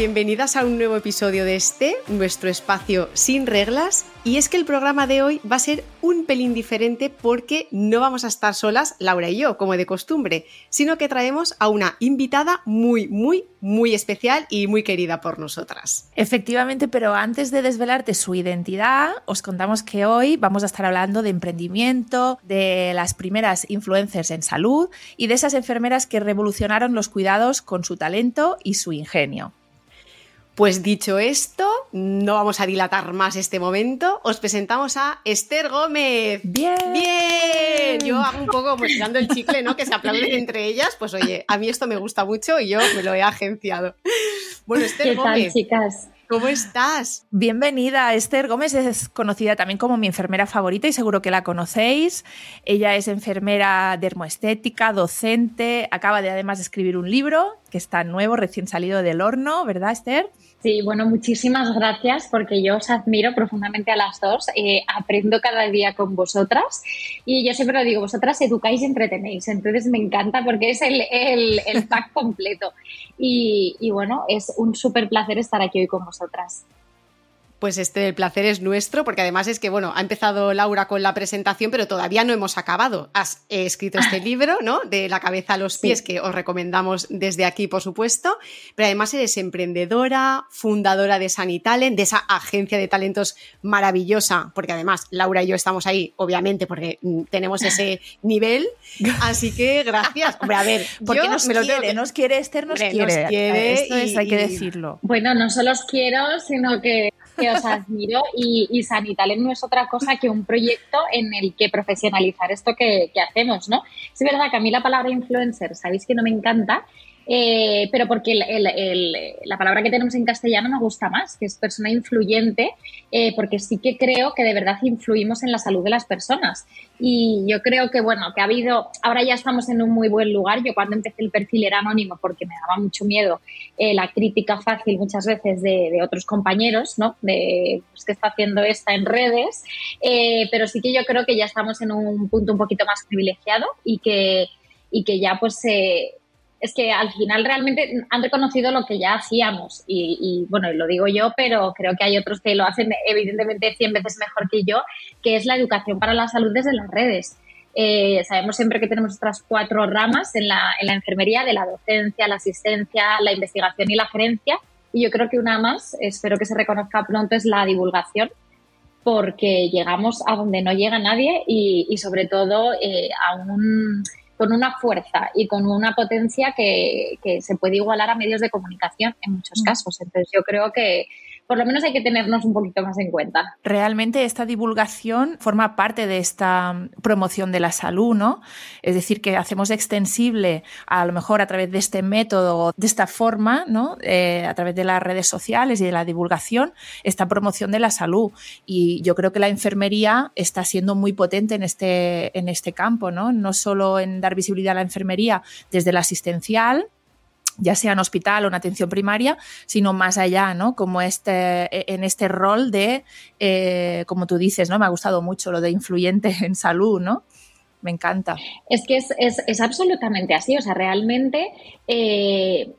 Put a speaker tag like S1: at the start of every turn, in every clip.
S1: Bienvenidas a un nuevo episodio de este, nuestro espacio sin reglas. Y es que el programa de hoy va a ser un pelín diferente porque no vamos a estar solas, Laura y yo, como de costumbre, sino que traemos a una invitada muy, muy, muy especial y muy querida por nosotras.
S2: Efectivamente, pero antes de desvelarte su identidad, os contamos que hoy vamos a estar hablando de emprendimiento, de las primeras influencers en salud y de esas enfermeras que revolucionaron los cuidados con su talento y su ingenio.
S1: Pues dicho esto, no vamos a dilatar más este momento. Os presentamos a Esther Gómez.
S2: Bien.
S1: Bien. Yo hago un poco mostrando el chicle, ¿no? Que se aplauden entre ellas. Pues oye, a mí esto me gusta mucho y yo me lo he agenciado. Bueno, Esther
S3: ¿Qué
S1: Gómez.
S3: tal, chicas?
S1: ¿Cómo estás?
S2: Bienvenida, Esther Gómez es conocida también como mi enfermera favorita y seguro que la conocéis. Ella es enfermera dermoestética, docente, acaba de además escribir un libro que está nuevo, recién salido del horno, ¿verdad, Esther?
S3: Sí, bueno, muchísimas gracias porque yo os admiro profundamente a las dos. Eh, aprendo cada día con vosotras y yo siempre lo digo, vosotras educáis y entretenéis. Entonces me encanta porque es el, el, el pack completo. Y, y bueno, es un súper placer estar aquí hoy con vosotras.
S1: Pues este el placer es nuestro, porque además es que, bueno, ha empezado Laura con la presentación, pero todavía no hemos acabado. Has eh, escrito este libro, ¿no? De la cabeza a los pies,
S3: Sí.
S1: que os recomendamos desde aquí, por supuesto. Pero además eres emprendedora, fundadora de Sanitalent, de esa agencia de talentos maravillosa, porque además Laura y yo estamos ahí, obviamente, porque mm, tenemos ese nivel. Así que gracias. Hombre, a ver,
S2: Porque nos
S1: me lo tengo
S2: quiere,
S1: que-
S2: nos quiere, Esther nos
S1: Hombre, nos
S2: quiere.
S1: quiere
S2: Esto es,
S1: y-
S2: hay que decirlo.
S3: Bueno, no solo os quiero, sino que, que os admiro y, y Sanitalent no es otra cosa que un proyecto en el que profesionalizar esto que, que hacemos, ¿no? Es verdad que a mí la palabra influencer, sabéis que no me encanta, eh, pero porque el- el- el- la palabra que tenemos en castellano me gusta más, que es persona influyente, eh, porque sí que creo que de verdad influimos en la salud de las personas. Y yo creo que, bueno, que ha habido, ahora ya estamos en un muy buen lugar. Yo cuando empecé el perfil era anónimo porque me daba mucho miedo eh, la crítica fácil muchas veces de, de otros compañeros, ¿no? De pues, que está haciendo esta en redes. Eh, pero sí que yo creo que ya estamos en un punto un poquito más privilegiado y que, y que ya pues eh, es que al final realmente han reconocido lo que ya hacíamos y, y, bueno, lo digo yo, pero creo que hay otros que lo hacen evidentemente 100 veces mejor que yo, que es la educación para la salud desde las redes. Eh, sabemos siempre que tenemos estas cuatro ramas en la, en la enfermería, de la docencia, la asistencia, la investigación y la gerencia. Y yo creo que una más, espero que se reconozca pronto, es la divulgación, porque llegamos a donde no llega nadie y, y sobre todo eh, a un, con una fuerza y con una potencia que, que, se puede igualar a medios de comunicación en muchos casos. Entonces yo creo que por lo menos hay que tenernos un poquito más en cuenta.
S2: Realmente esta divulgación forma parte de esta promoción de la salud, ¿no? Es decir, que hacemos extensible a lo mejor a través de este método, de esta forma, ¿no? Eh, a través de las redes sociales y de la divulgación, esta promoción de la salud. Y yo creo que la enfermería está siendo muy potente en este, en este campo, ¿no? No solo en dar visibilidad a la enfermería desde la asistencial, ya sea en hospital o en atención primaria, sino más allá, ¿no? Como este, en este rol de, eh, como tú dices, ¿no? Me ha gustado mucho lo de influyente en salud, ¿no? Me encanta.
S3: Es que es, es, es absolutamente así, o sea, realmente eh,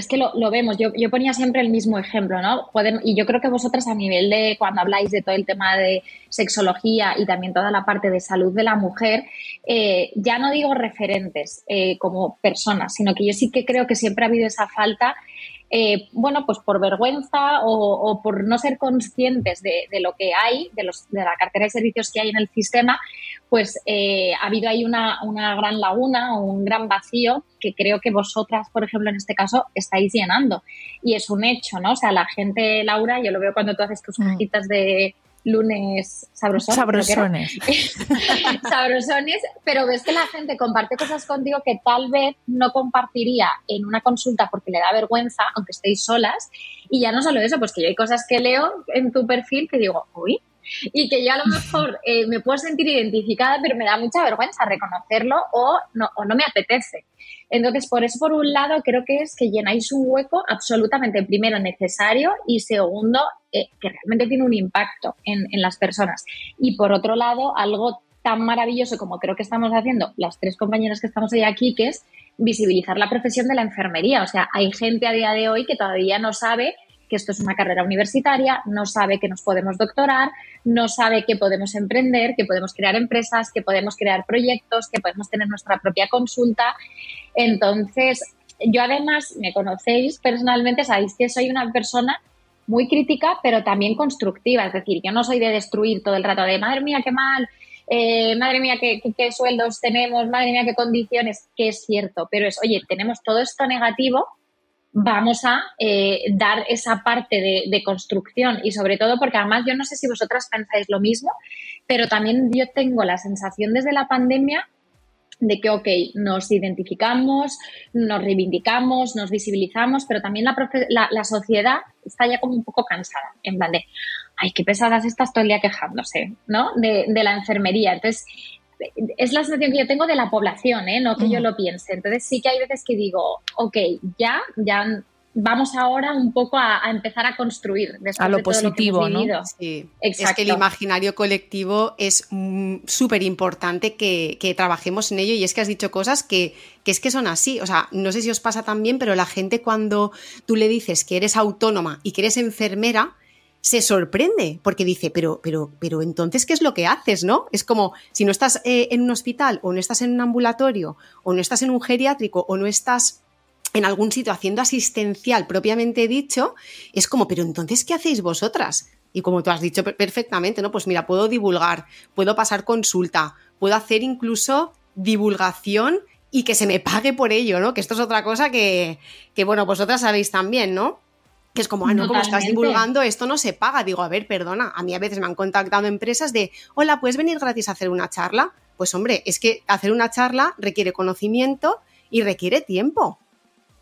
S3: es que lo, vemos. Yo, ponía siempre el mismo ejemplo, ¿no? Y yo creo que vosotras a nivel de cuando habláis de todo el tema de sexología y también toda la parte de salud de la mujer, eh, ya no digo referentes eh, como personas, sino que yo sí que creo que siempre ha habido esa falta. Eh, bueno, pues por vergüenza o, o por no ser conscientes de, de, lo que hay, de, los, de la cartera de servicios que hay en el sistema, pues eh, ha habido ahí una, una, gran laguna o un gran vacío que creo que vosotras, por ejemplo, en este caso, estáis llenando. Y es un hecho, ¿no? O sea, la gente, Laura, yo lo veo cuando tú haces tus cajitas de, lunes sabrosones.
S2: Sabrosones.
S3: sabrosones, pero ves que la gente comparte cosas contigo que tal vez no compartiría en una consulta porque le da vergüenza, aunque estéis solas. Y ya no solo eso, pues que yo hay cosas que leo en tu perfil que digo, uy, y que yo a lo mejor eh, me puedo sentir identificada, pero me da mucha vergüenza reconocerlo o no, o no me apetece. Entonces, por eso, por un lado, creo que es que llenáis un hueco absolutamente, primero, necesario y segundo, eh, que realmente tiene un impacto en, en las personas. Y por otro lado, algo tan maravilloso como creo que estamos haciendo las tres compañeras que estamos hoy aquí, que es visibilizar la profesión de la enfermería. O sea, hay gente a día de hoy que todavía no sabe que esto es una carrera universitaria, no sabe que nos podemos doctorar, no sabe que podemos emprender, que podemos crear empresas, que podemos crear proyectos, que podemos tener nuestra propia consulta. Entonces, yo además, me conocéis personalmente, sabéis que soy una persona muy crítica, pero también constructiva. Es decir, yo no soy de destruir todo el rato de, madre mía, qué mal, eh, madre mía, qué, qué, sueldos tenemos, madre mía, qué condiciones, que es cierto, pero es, oye, tenemos todo esto negativo, vamos a eh, dar esa parte de, construcción y sobre todo porque además yo no sé si vosotras pensáis lo mismo, pero también yo tengo la sensación desde la pandemia de que, ok, nos identificamos, nos reivindicamos, nos visibilizamos, pero también la, la, sociedad está ya como un poco cansada, en plan de, ay, qué pesadas estas todo el día quejándose, ¿no? De, de la enfermería. Entonces, es la sensación que yo tengo de la población, ¿eh? no que yo lo piense. Entonces sí que hay veces que digo, ok, ya, ya vamos ahora un poco a, empezar a construir.
S2: A lo positivo, ¿no?
S1: Sí. Es que el imaginario colectivo es súper importante que, trabajemos en ello y es que has dicho cosas que, que, es que son así. O sea, no sé si os pasa también, pero la gente cuando tú le dices que eres autónoma y que eres enfermera, se sorprende porque dice, pero, pero, pero entonces, ¿qué es lo que haces? ¿No? Es como si no estás eh, en un hospital o no estás en un ambulatorio o no estás en un geriátrico o no estás en algún sitio haciendo asistencial propiamente dicho, es como, pero entonces, ¿qué hacéis vosotras? Y como tú has dicho perfectamente, ¿no? Pues mira, puedo divulgar, puedo pasar consulta, puedo hacer incluso divulgación y que se me pague por ello, ¿no? Que esto es otra cosa que, que bueno, vosotras sabéis también, ¿no? Que es como, ah, no, como estás divulgando, esto no se paga. Digo, a ver, perdona, a mí a veces me han contactado empresas de, hola, ¿puedes venir gratis a hacer una charla? Pues hombre, es que hacer una charla requiere conocimiento y requiere tiempo.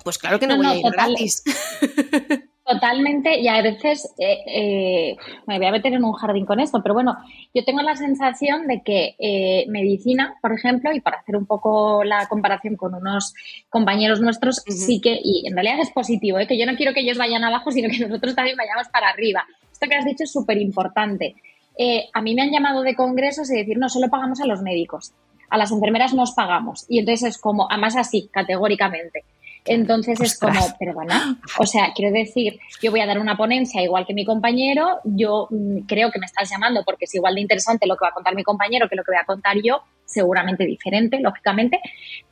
S1: Pues claro que no, voy a ir gratis.
S3: Totalmente, y a veces eh, eh, me voy a meter en un jardín con esto, pero bueno, yo tengo la sensación de que eh, medicina, por ejemplo, y para hacer un poco la comparación con unos compañeros nuestros, sí que, y en realidad es positivo, que yo no quiero que ellos vayan abajo, sino que nosotros también vayamos para arriba. Esto que has dicho es súper importante. a mí me han llamado de congresos y decir, no, solo pagamos a los médicos, a las enfermeras nos pagamos. Y entonces es como, además así, categóricamente. Entonces es como, perdona, o sea, quiero decir, yo voy a dar una ponencia igual que mi compañero, yo mm, creo que me estás llamando porque es igual de interesante lo que va a contar mi compañero que lo que voy a contar yo, seguramente diferente, lógicamente,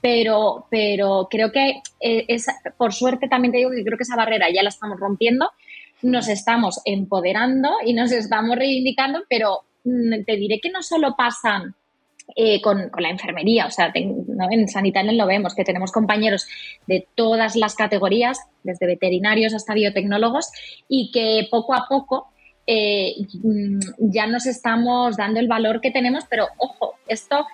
S3: pero, pero creo que eh, es, por suerte también te digo que creo que esa barrera ya la estamos rompiendo, nos estamos empoderando y nos estamos reivindicando, pero mm, te diré que no solo pasan eh, con, la enfermería. O sea, en Sanitalia lo vemos, que tenemos compañeros de todas las categorías, desde veterinarios hasta biotecnólogos, y que poco a poco eh, ya nos estamos dando el valor que tenemos, pero ojo, esto,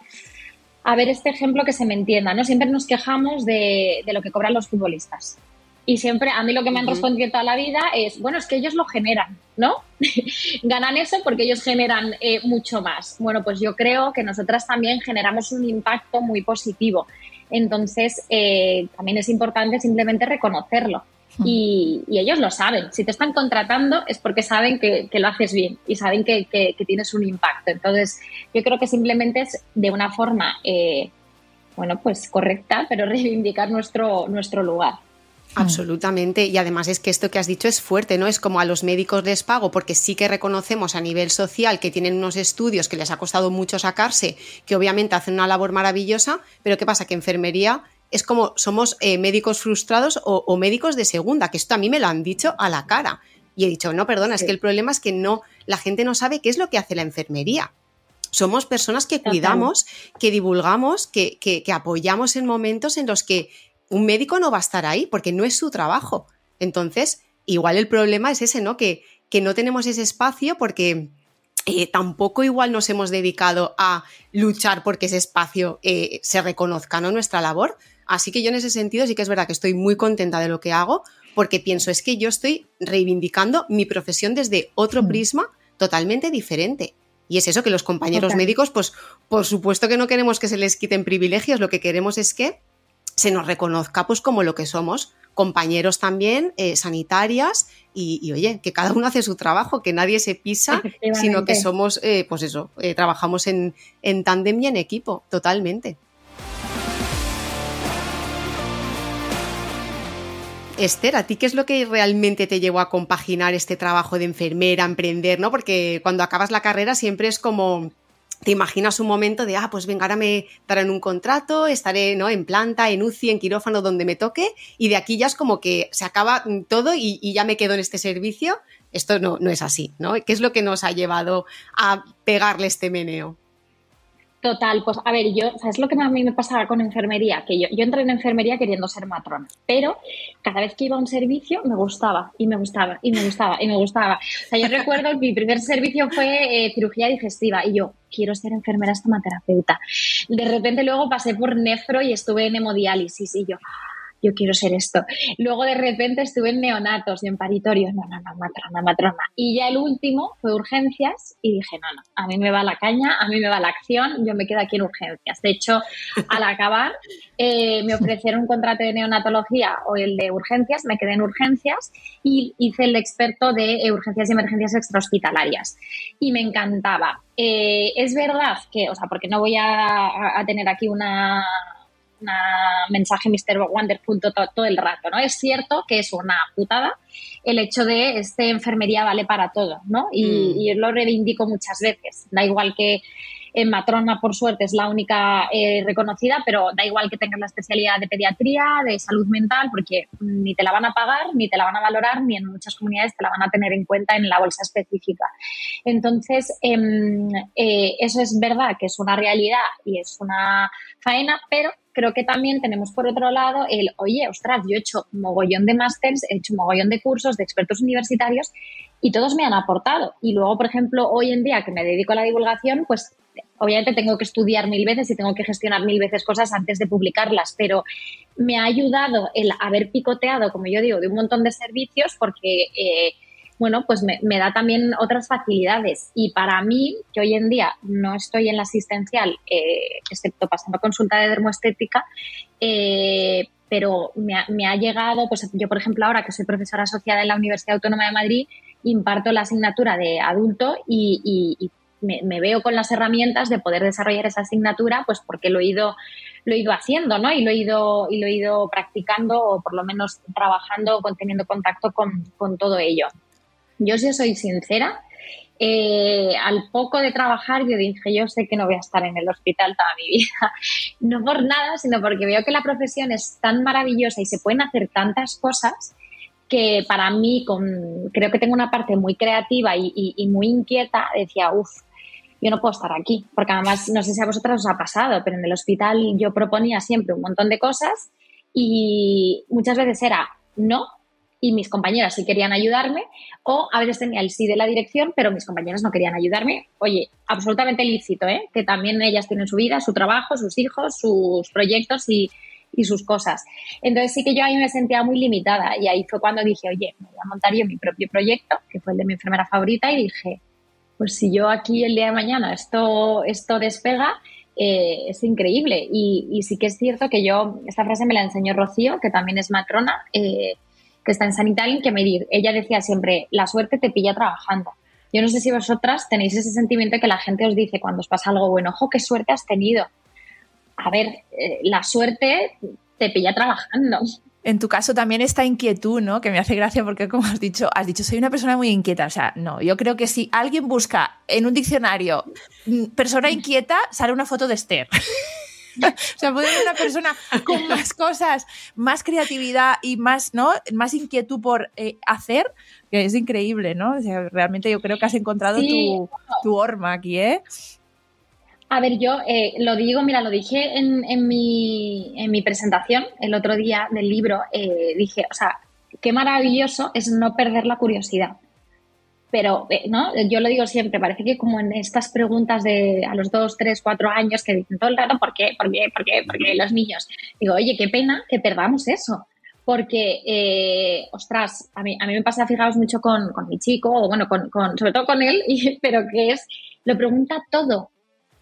S3: a ver este ejemplo que se me entienda, ¿no? Siempre nos quejamos de, de lo que cobran los futbolistas. Y siempre, a mí lo que me han respondido toda la vida es, bueno, es que ellos lo generan, ¿no? Ganan eso porque ellos generan eh, mucho más. Bueno, pues yo creo que nosotras también generamos un impacto muy positivo. Entonces, eh, también es importante simplemente reconocerlo. Y, ellos lo saben. Si te están contratando es porque saben que, lo haces bien y saben que, tienes un impacto. Entonces, yo creo que simplemente es de una forma, eh, bueno, pues correcta, pero reivindicar nuestro, nuestro lugar.
S1: Mm. Absolutamente. Y además es que esto que has dicho es fuerte, ¿no? Es como a los médicos les pago porque sí que reconocemos a nivel social que tienen unos estudios que les ha costado mucho sacarse, que obviamente hacen una labor maravillosa, pero ¿qué pasa? Que enfermería es como somos eh, médicos frustrados o, médicos de segunda, que esto a mí me lo han dicho a la cara. Y he dicho, no, perdona, es que el problema es que no, la gente no sabe qué es lo que hace la enfermería. Somos personas que cuidamos, que divulgamos, que, que, que apoyamos en momentos en los que un médico no va a estar ahí porque no es su trabajo. Entonces, igual el problema es ese, ¿no? Que, que no tenemos ese espacio porque eh, tampoco igual nos hemos dedicado a luchar porque ese espacio eh, se reconozca, ¿no? Nuestra labor. Así que yo en ese sentido sí que es verdad que estoy muy contenta de lo que hago porque pienso es que yo estoy reivindicando mi profesión desde otro prisma totalmente diferente. Y es eso que los compañeros médicos, pues por supuesto que no queremos que se les quiten privilegios, lo que queremos es que se nos reconozca pues como lo que somos, compañeros también, eh, sanitarias, y, oye, que cada uno hace su trabajo, que nadie se pisa, sino que somos, eh, pues eso, eh, trabajamos en, en tándem y en equipo, totalmente. Esther, ¿a ti qué es lo que realmente te llevó a compaginar este trabajo de enfermera, emprender, ¿no? Porque cuando acabas la carrera siempre es como te imaginas un momento de, ah, pues venga, ahora me darán un contrato, estaré ¿no? en planta, en UCI, en quirófano, donde me toque, y de aquí ya es como que se acaba todo y, ya me quedo en este servicio. Esto no, no es así, ¿no? ¿Qué es lo que nos ha llevado a pegarle este meneo?
S3: Total, pues a ver, yo, ¿sabes lo que a mí me pasaba con enfermería? Que yo, yo entré en enfermería queriendo ser matrona, pero cada vez que iba a un servicio me gustaba y me gustaba y me gustaba y me gustaba. O sea, yo recuerdo mi primer servicio fue eh, cirugía digestiva y yo quiero ser enfermera estomaterapeuta. De repente luego pasé por nefro y estuve en hemodiálisis y yo, yo quiero ser esto. Luego de repente estuve en neonatos y en paritorios, no, no, no, matrona, matrona. Y ya el último fue urgencias y dije, no, no, a mí me va la caña, a mí me va la acción, yo me quedo aquí en urgencias. De hecho, al acabar eh, me ofrecieron un contrato de neonatología o el de urgencias, me quedé en urgencias y hice el experto de urgencias y emergencias extrahospitalarias. Y me encantaba. Eh, es verdad que, o sea, porque no voy a tener aquí una una mensaje Mr. Wonderful todo, el rato, ¿no? Es cierto que es una putada el hecho de este enfermería vale para todo, ¿no? Y, mm. y lo reivindico muchas veces. Da igual que en matrona, por suerte, es la única eh, reconocida, pero da igual que tengas la especialidad de pediatría, de salud mental, porque ni te la van a pagar, ni te la van a valorar, ni en muchas comunidades te la van a tener en cuenta en la bolsa específica. Entonces, em, eh, eso es verdad que es una realidad y es una faena, pero creo que también tenemos por otro lado el, oye, ostras, yo he hecho mogollón de másters, he hecho mogollón de cursos de expertos universitarios y todos me han aportado. Y luego, por ejemplo, hoy en día que me dedico a la divulgación, pues obviamente tengo que estudiar mil veces y tengo que gestionar mil veces cosas antes de publicarlas, pero me ha ayudado el haber picoteado, como yo digo, de un montón de servicios porque, eh, bueno, pues me, da también otras facilidades. Y para mí, que hoy en día no estoy en la asistencial, eh, excepto pasando consulta de dermoestética, eh, pero me ha, llegado, pues yo por ejemplo ahora que soy profesora asociada en la Universidad Autónoma de Madrid, imparto la asignatura de adulto y, me, veo con las herramientas de poder desarrollar esa asignatura, pues porque lo he ido, lo he ido haciendo, ¿no? Y lo he ido, y lo he ido practicando o por lo menos trabajando o teniendo contacto con, todo ello. Yo si soy sincera, eh, al poco de trabajar yo dije, yo sé que no voy a estar en el hospital toda mi vida. No por nada, sino porque veo que la profesión es tan maravillosa y se pueden hacer tantas cosas que para mí, con, creo que tengo una parte muy creativa y, y muy inquieta, decía, uff, yo no puedo estar aquí, porque además no sé si a vosotras os ha pasado, pero en el hospital yo proponía siempre un montón de cosas y muchas veces era no y mis compañeras sí querían ayudarme o a veces tenía el sí de la dirección, pero mis compañeras no querían ayudarme. Oye, absolutamente lícito, ¿eh? que también ellas tienen su vida, su trabajo, sus hijos, sus proyectos y, y sus cosas. Entonces sí que yo ahí me sentía muy limitada y ahí fue cuando dije, oye, me voy a montar yo mi propio proyecto, que fue el de mi enfermera favorita, y dije, pues si yo aquí el día de mañana esto, esto despega, eh, es increíble. Y, sí que es cierto que yo, esta frase me la enseñó Rocío, que también es matrona, eh, que está en Sanitarium, que me ella decía siempre, la suerte te pilla trabajando. Yo no sé si vosotras tenéis ese sentimiento que la gente os dice cuando os pasa algo bueno, ojo, qué suerte has tenido. A ver, eh, la suerte te pilla trabajando.
S2: En tu caso también esta inquietud, ¿no? Que me hace gracia porque como has dicho, has dicho, soy una persona muy inquieta. O sea, no, yo creo que si alguien busca en un diccionario mm, persona inquieta, sale una foto de Esther. o sea, puede ser una persona con más cosas, más creatividad y más, ¿no? Más inquietud por eh, hacer, que es increíble, ¿no? O sea, realmente yo creo que has encontrado tu, tu horma aquí, ¿eh?
S3: A ver, yo eh, lo digo, mira, lo dije en, en, mi, en, mi, presentación el otro día del libro, eh, dije, o sea, qué maravilloso es no perder la curiosidad. Pero eh, ¿no? yo lo digo siempre, parece que como en estas preguntas de a los dos, tres, cuatro años que dicen todo el rato, ¿por qué? ¿Por qué? ¿Por qué? ¿Por qué los niños? Digo, oye, qué pena que perdamos eso. Porque, eh, ostras, a mí, a mí me pasa, fijaos mucho con, con mi chico, o bueno, con, con, sobre todo con él, y, pero que es, lo pregunta todo.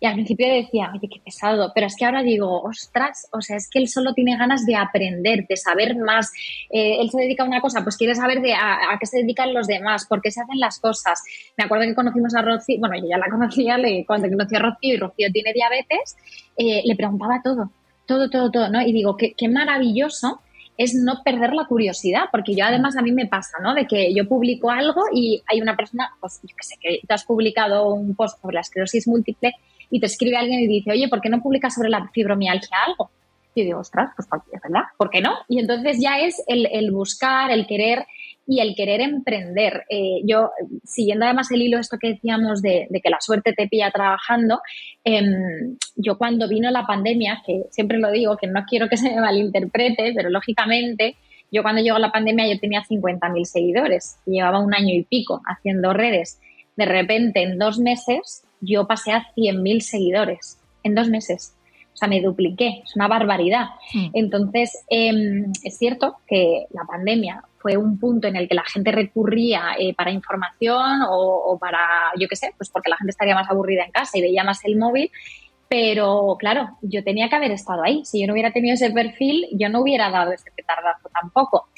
S3: Y al principio decía, oye, qué pesado, pero es que ahora digo, ostras, o sea, es que él solo tiene ganas de aprender, de saber más. Eh, él se dedica a una cosa, pues quiere saber de a, qué se dedican los demás, por qué se hacen las cosas. Me acuerdo que conocimos a Rocío, bueno, yo ya la conocía, le, cuando conocí a Rocío y Rocío tiene diabetes, eh, le preguntaba todo, todo, todo, todo, ¿no? Y digo, qué, qué maravilloso es no perder la curiosidad, porque yo además a mí me pasa, ¿no? De que yo publico algo y hay una persona, pues yo que sé, que tú has publicado un post sobre la esclerosis múltiple y te escribe alguien y dice, oye, ¿por qué no publicas sobre la fibromialgia algo? Y digo, ostras, pues es verdad, ¿por qué no? Y entonces ya es el, buscar, el querer y el querer emprender. Eh, yo, siguiendo además el hilo esto que decíamos de, que la suerte te pilla trabajando, em, yo cuando vino la pandemia, que siempre lo digo, que no quiero que se me malinterprete, pero lógicamente yo cuando llegó la pandemia yo tenía 50.000 seguidores, llevaba un año y pico haciendo redes. De repente, en dos meses, yo pasé a 100.000 seguidores en dos meses. O sea, me dupliqué, es una barbaridad. Mm. Entonces, em, es cierto que la pandemia fue un punto en el que la gente recurría eh, para información o, para, yo qué sé, pues porque la gente estaría más aburrida en casa y veía más el móvil. Pero claro, yo tenía que haber estado ahí. Si yo no hubiera tenido ese perfil, yo no hubiera dado ese petardazo tampoco.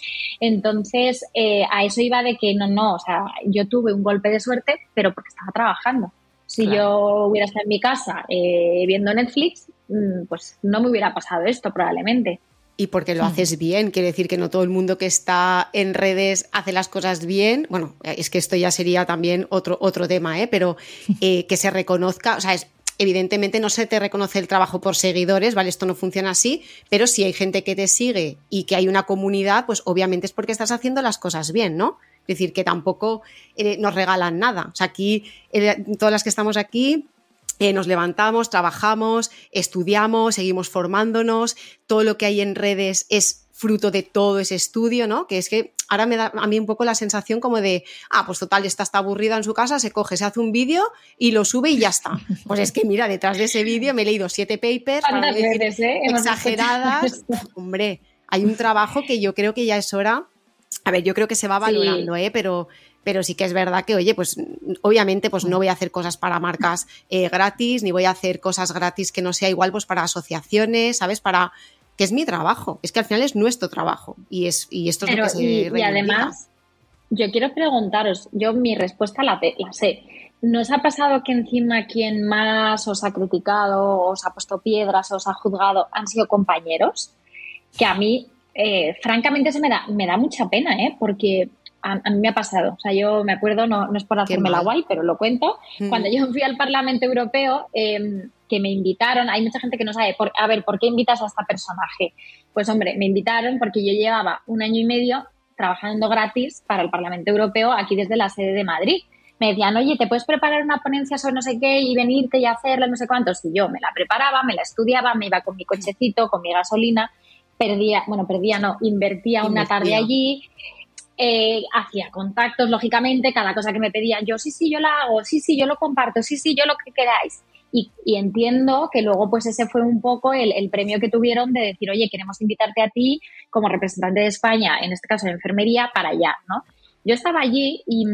S3: Entonces, eh, a eso iba de que no, no, o sea, yo tuve un golpe de suerte, pero porque estaba trabajando. Si yo hubiera estado en mi casa eh, viendo Netflix, mm, pues no me hubiera pasado esto probablemente.
S1: Y porque lo hmm. haces bien, quiere decir que no todo el mundo que está en redes hace las cosas bien. Bueno, es que esto ya sería también otro, otro tema, ¿eh? pero eh, que se reconozca, o sea, es, evidentemente no se te reconoce el trabajo por seguidores, ¿vale? Esto no funciona así, pero si hay gente que te sigue y que hay una comunidad, pues obviamente es porque estás haciendo las cosas bien, ¿no? Es decir, que tampoco eh, nos regalan nada. O sea, aquí, eh, todas las que estamos aquí, eh, nos levantamos, trabajamos, estudiamos, seguimos formándonos, todo lo que hay en redes es fruto de todo ese estudio, ¿no? Que es que ahora me da a mí un poco la sensación como de, ah, pues total, está, está aburrida en su casa, se coge, se hace un vídeo y lo sube y ya está. Pues es que mira, detrás de ese vídeo me he leído siete papers exageradas. Hombre, hay un trabajo que yo creo que ya es hora a ver, yo creo que se va valorando, ¿eh? Pero, pero sí que es verdad que, oye, pues obviamente pues no voy a hacer cosas para marcas eh, gratis, ni voy a hacer cosas gratis que no sea igual pues para asociaciones, ¿sabes? Para que es mi trabajo, es que al final es nuestro trabajo y, es, y esto es lo que se
S3: y, y además, yo quiero preguntaros, yo mi respuesta la, la sé. ¿Nos ha pasado que encima quien más os ha criticado, os ha puesto piedras, os ha juzgado, han sido compañeros? Que a mí eh, francamente eso me da, me da mucha pena, ¿eh? porque a, mí me ha pasado. O sea, yo me acuerdo, no, no es por hacerme la guay, pero lo cuento. Mm. Cuando yo fui al Parlamento Europeo, em, que me invitaron, hay mucha gente que no sabe, a ver, ¿por qué invitas a este personaje? Pues hombre, me invitaron porque yo llevaba un año y medio trabajando gratis para el Parlamento Europeo aquí desde la sede de Madrid. Me decían, oye, ¿te puedes preparar una ponencia sobre no sé qué y venirte y hacerla, no sé cuántos? Y yo me la preparaba, me la estudiaba, me iba con mi cochecito, con mi gasolina perdía, bueno, perdía, no, invertía una tarde allí, eh, hacía contactos, lógicamente, cada cosa que me pedían, yo sí, sí, yo la hago, sí, sí, yo lo comparto, sí, sí, yo lo que queráis. Y, entiendo que luego pues ese fue un poco el, premio que tuvieron de decir, oye, queremos invitarte a ti como representante de España, en este caso de enfermería, para allá, ¿no? Yo estaba allí y,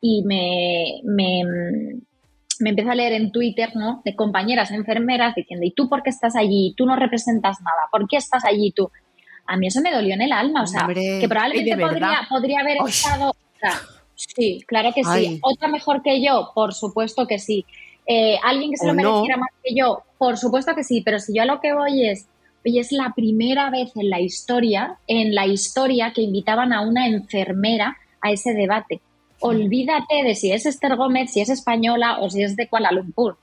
S3: y me, me, me empiezo a leer en Twitter, ¿no? De compañeras enfermeras diciendo, ¿y tú por qué estás allí? Tú no representas nada, ¿por qué estás allí tú? A mí eso me dolió en el alma, o sea, que probablemente podría, podría, haber estado... sí, claro que sí. ¿Otra mejor que yo? Por supuesto que sí. Eh, ¿Alguien que se lo mereciera más que yo? Por supuesto que sí, pero si yo a lo que voy es, oye, es la primera vez en la historia, en la historia que invitaban a una enfermera a ese debate olvídate de si es Esther Gómez, si es española o si es de Kuala Lumpur.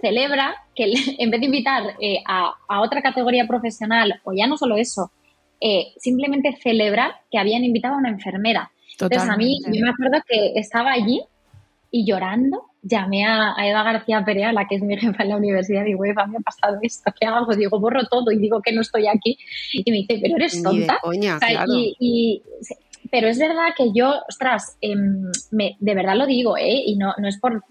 S3: Celebra que en vez de invitar eh, a, otra categoría profesional, o ya no solo eso, eh, simplemente celebra que habían invitado a una enfermera. Entonces, a mí, yo me acuerdo que estaba allí y llorando, llamé a, Eva García Perea, la que es mi jefa en la universidad, y digo, Eva, me ha pasado esto, ¿qué hago? Digo, borro todo y digo que no estoy aquí. Y me dice, pero eres tonta.
S1: Coña,
S3: y, pero es verdad que yo, ostras, me, de verdad lo digo, ¿eh? y no, no es por,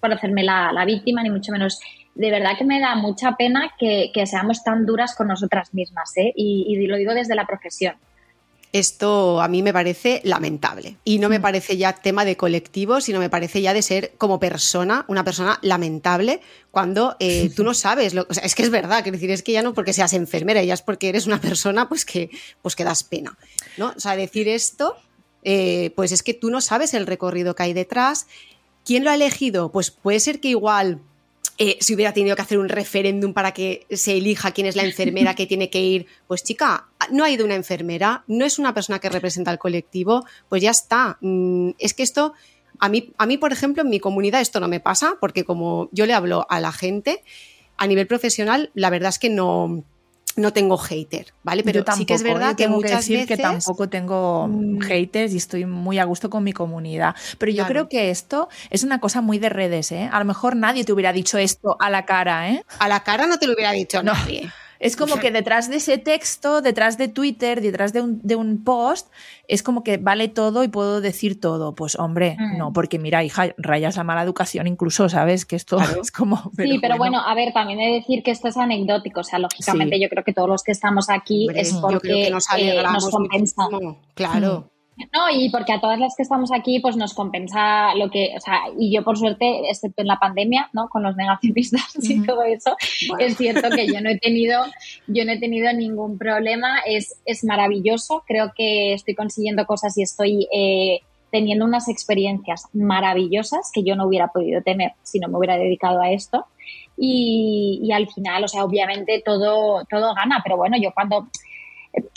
S3: por hacerme la, la, víctima, ni mucho menos. De verdad que me da mucha pena que, que seamos tan duras con nosotras mismas, ¿eh? y lo digo desde la profesión.
S1: Esto a mí me parece lamentable. Y no me parece ya tema de colectivo, sino me parece ya de ser como persona, una persona lamentable, cuando eh, tú no sabes. Lo, o sea, es que es verdad, que decir, es que ya no porque seas enfermera, ya es porque eres una persona pues que, pues que das pena. ¿no? O sea, decir esto, eh, pues es que tú no sabes el recorrido que hay detrás. ¿Quién lo ha elegido? Pues puede ser que igual eh, si hubiera tenido que hacer un referéndum para que se elija quién es la enfermera que tiene que ir, pues chica, no ha ido una enfermera, no es una persona que representa al colectivo, pues ya está. Mm, es que esto, a mí, a mí, por ejemplo, en mi comunidad esto no me pasa, porque como yo le hablo a la gente, a nivel profesional, la verdad es que no, no tengo hater, ¿vale? Pero
S2: tampoco,
S1: sí que es verdad que muchas
S2: que decir
S1: veces...
S2: que tampoco tengo
S1: Mm.
S2: haters y estoy muy a gusto con mi comunidad. Pero yo
S1: Claro.
S2: creo que esto es una cosa muy de redes, ¿eh? A lo mejor nadie te hubiera dicho esto a la cara, ¿eh?
S1: A la cara no te lo hubiera dicho
S2: No.
S1: nadie.
S2: Es como que detrás de ese texto, detrás de Twitter, detrás de un, de un post, es como que vale todo y puedo decir todo. Pues hombre,
S3: Mm.
S2: no, porque mira, hija, rayas la mala educación incluso, ¿sabes? Que esto es como...
S3: sí, pero bueno. a ver, también he de decir que esto es anecdótico. O sea, lógicamente
S2: Sí.
S3: yo creo que todos los que estamos aquí
S1: Hombre,
S3: es porque
S1: que nos
S3: eh, nos compensa.
S1: Claro.
S3: No, y porque a todas las que estamos aquí, pues nos compensa lo que, o sea, y yo por suerte, excepto en la pandemia, ¿no? Con los negacionistas y todo eso,
S1: Bueno.
S3: es cierto que yo no he tenido, yo no he tenido ningún problema. Es, es maravilloso. Creo que estoy consiguiendo cosas y estoy eh, teniendo unas experiencias maravillosas que yo no hubiera podido tener si no me hubiera dedicado a esto. Y, y al final, o sea, obviamente todo, todo gana, pero bueno, yo cuando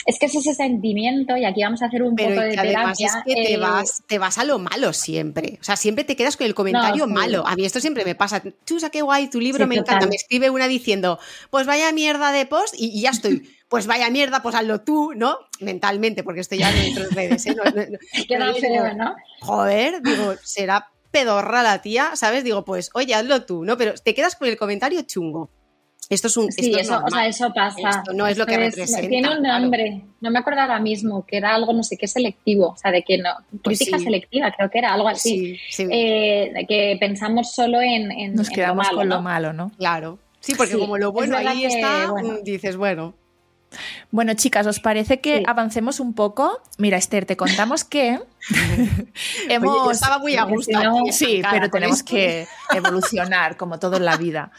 S3: es que es ese sentimiento, y aquí vamos a hacer un
S1: Pero
S3: poco de
S1: que además
S3: terapia.
S1: es que te,
S3: eh,
S1: vas, te vas a lo malo siempre. O sea, siempre te quedas con el comentario
S3: sí.
S1: malo. A mí esto siempre me pasa. Chusa, qué guay, tu libro
S3: Sí,
S1: me
S3: total.
S1: encanta. Me escribe una diciendo, pues vaya mierda de post y, y ya estoy. Pues vaya mierda, pues hazlo tú, ¿no? Mentalmente, porque estoy ya en otras redes. ¿eh? No- no- no- digo,
S3: feo, ¿no?
S1: Joder, digo, será pedorra la tía, ¿sabes? Digo, pues oye, hazlo tú, ¿no? Pero te quedas con el comentario chungo. Esto es un.
S3: Sí,
S1: esto es
S3: eso, o sea, eso pasa.
S1: Esto no es lo que
S3: Esto
S1: representa,
S3: Tiene un
S1: claro.
S3: nombre, no me acuerdo ahora mismo, que era algo, no sé qué, selectivo, o sea, de que no,
S1: Pues
S3: crítica
S1: sí.
S3: selectiva, creo que era algo así,
S1: Sí, sí,
S3: eh, que pensamos solo en, en-
S2: Nos
S3: en
S2: quedamos
S3: lo malo,
S2: con
S3: ¿no?
S2: lo malo, ¿no?
S1: claro. Sí, porque
S3: Sí,
S1: como lo
S3: es
S1: bueno ahí
S3: que,
S1: está,
S3: bueno.
S1: mm, dices, bueno.
S2: Bueno, chicas, ¿os parece que
S3: Sí.
S2: avancemos un poco? Mira, Esther, te contamos que hemos...
S1: Oye, yo estaba muy a gusto.
S3: no-
S2: Sí, pero tenemos
S1: esto.
S2: que evolucionar, como todo en la vida.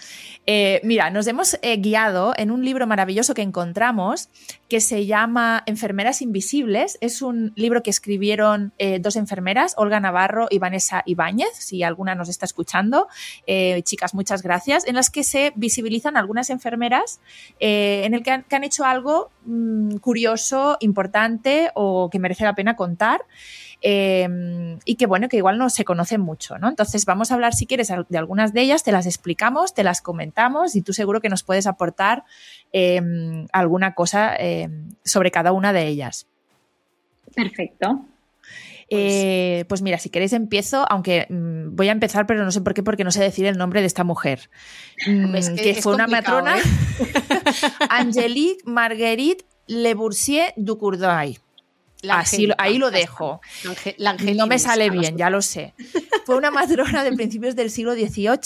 S2: Eh, mira, nos hemos eh, guiado en un libro maravilloso que encontramos que se llama Enfermeras Invisibles. Es un libro que escribieron eh, dos enfermeras, Olga Navarro y Vanessa Ibáñez, si alguna nos está escuchando. Chicas, muchas gracias. En las que se visibilizan algunas enfermeras en el que han, que han hecho algo mm, curioso, importante o que merece la pena contar. Eh, y que bueno, que igual no se conocen mucho, ¿no? Entonces vamos a hablar, si quieres, de algunas de ellas, te las explicamos, te las comentamos y tú seguro que nos puedes aportar eh, alguna cosa eh, sobre cada una de ellas.
S3: Perfecto.
S2: Eh, pues mira, si queréis empiezo, aunque mm, voy a empezar, pero no sé por qué, porque no sé decir el nombre de esta mujer. Mm,
S1: Es que
S2: que,
S1: es
S2: fue una matrona,
S1: ¿eh?
S2: Angelique Marguerite Le Boursier du Courday.
S1: La
S2: Así ahí lo dejo.
S1: La
S2: No me sale bien, ya lo sé. Fue una matrona de principios del siglo XVIII.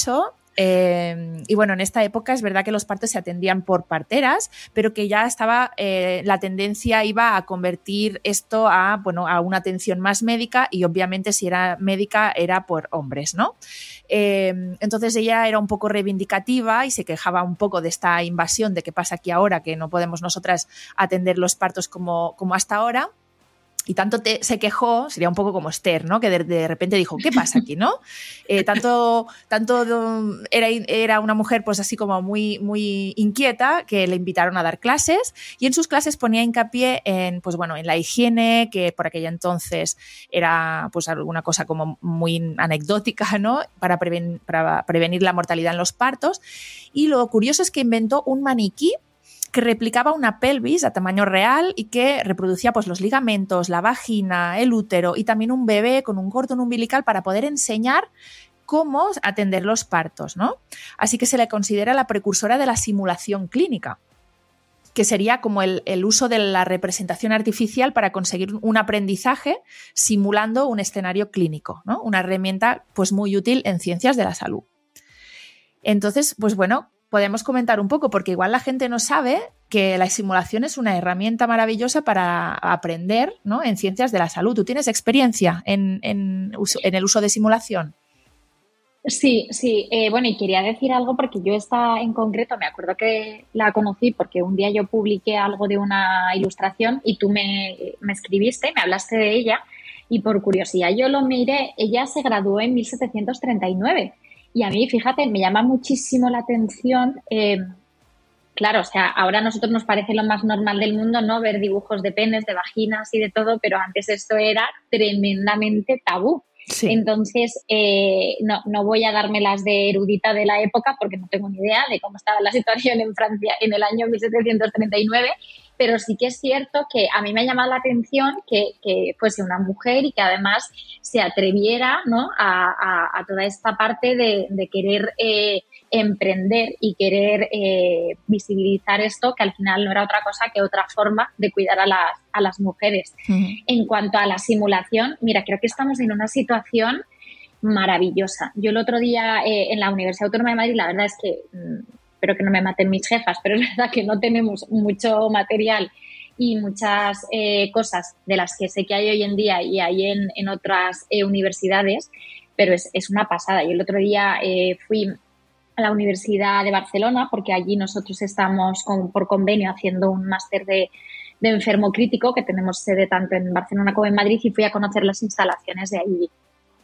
S2: Eh, y bueno, en esta época es verdad que los partos se atendían por parteras, pero que ya estaba, eh, la tendencia iba a convertir esto a, bueno, a una atención más médica y obviamente si era médica era por hombres, ¿no? Eh, entonces ella era un poco reivindicativa y se quejaba un poco de esta invasión de qué pasa aquí ahora, que no podemos nosotras atender los partos como, como hasta ahora. Y tanto te- se quejó, sería un poco como Esther. Que de, repente dijo, ¿qué pasa aquí, no? Eh, tanto tanto um, era, era una mujer pues así como muy, muy inquieta que le invitaron a dar clases y en sus clases ponía hincapié en, pues bueno, en la higiene, que por aquella entonces era pues alguna cosa como muy anecdótica, ¿no? Para prevenir la mortalidad en los partos. Y lo curioso es que inventó un maniquí que replicaba una pelvis a tamaño real y que reproducía pues, los ligamentos, la vagina, el útero y también un bebé con un cordón umbilical para poder enseñar cómo atender los partos, ¿no? Así que se le considera la precursora de la simulación clínica. que sería como el, uso de la representación artificial para conseguir un aprendizaje simulando un escenario clínico, ¿no? Una herramienta pues muy útil en ciencias de la salud. Entonces, pues bueno, podemos comentar un poco, porque igual la gente no sabe que la simulación es una herramienta maravillosa para aprender ¿no? en ciencias de la salud. ¿Tú tienes experiencia en, el uso de simulación?
S3: Sí, sí. Eh, bueno, y quería decir algo porque yo esta en concreto, me acuerdo que la conocí porque un día yo publiqué algo de una ilustración y tú me, me escribiste, me hablaste de ella y por curiosidad yo lo miré, ella se graduó en 1739 y a mí, fíjate, me llama muchísimo la atención. Eh, claro, o sea, ahora a nosotros nos parece lo más normal del mundo, ¿no? Ver dibujos de penes, de vaginas y de todo, pero antes esto era tremendamente tabú. Entonces, eh, no, no, voy a darme las de erudita de la época porque no tengo ni idea de cómo estaba la situación en Francia en el año 1739, pero sí que es cierto que a mí me ha llamado la atención que, fuese una mujer y que además se atreviera ¿no? a, toda esta parte de, querer eh, emprender y querer eh, visibilizar esto, que al final no era otra cosa que otra forma de cuidar a las, a las mujeres. En cuanto a la simulación, mira, creo que estamos en una situación maravillosa. Yo el otro día eh, en la Universidad Autónoma de Madrid, la verdad es que mm, espero que no me maten mis jefas, pero es verdad que no tenemos mucho material y muchas eh, cosas de las que sé que hay hoy en día y hay en, otras eh, universidades, pero es, una pasada. Yo el otro día eh, fui a la Universidad de Barcelona porque allí nosotros estamos por convenio haciendo un máster de, de enfermo crítico que tenemos sede tanto en Barcelona como en Madrid y fui a conocer las instalaciones de allí.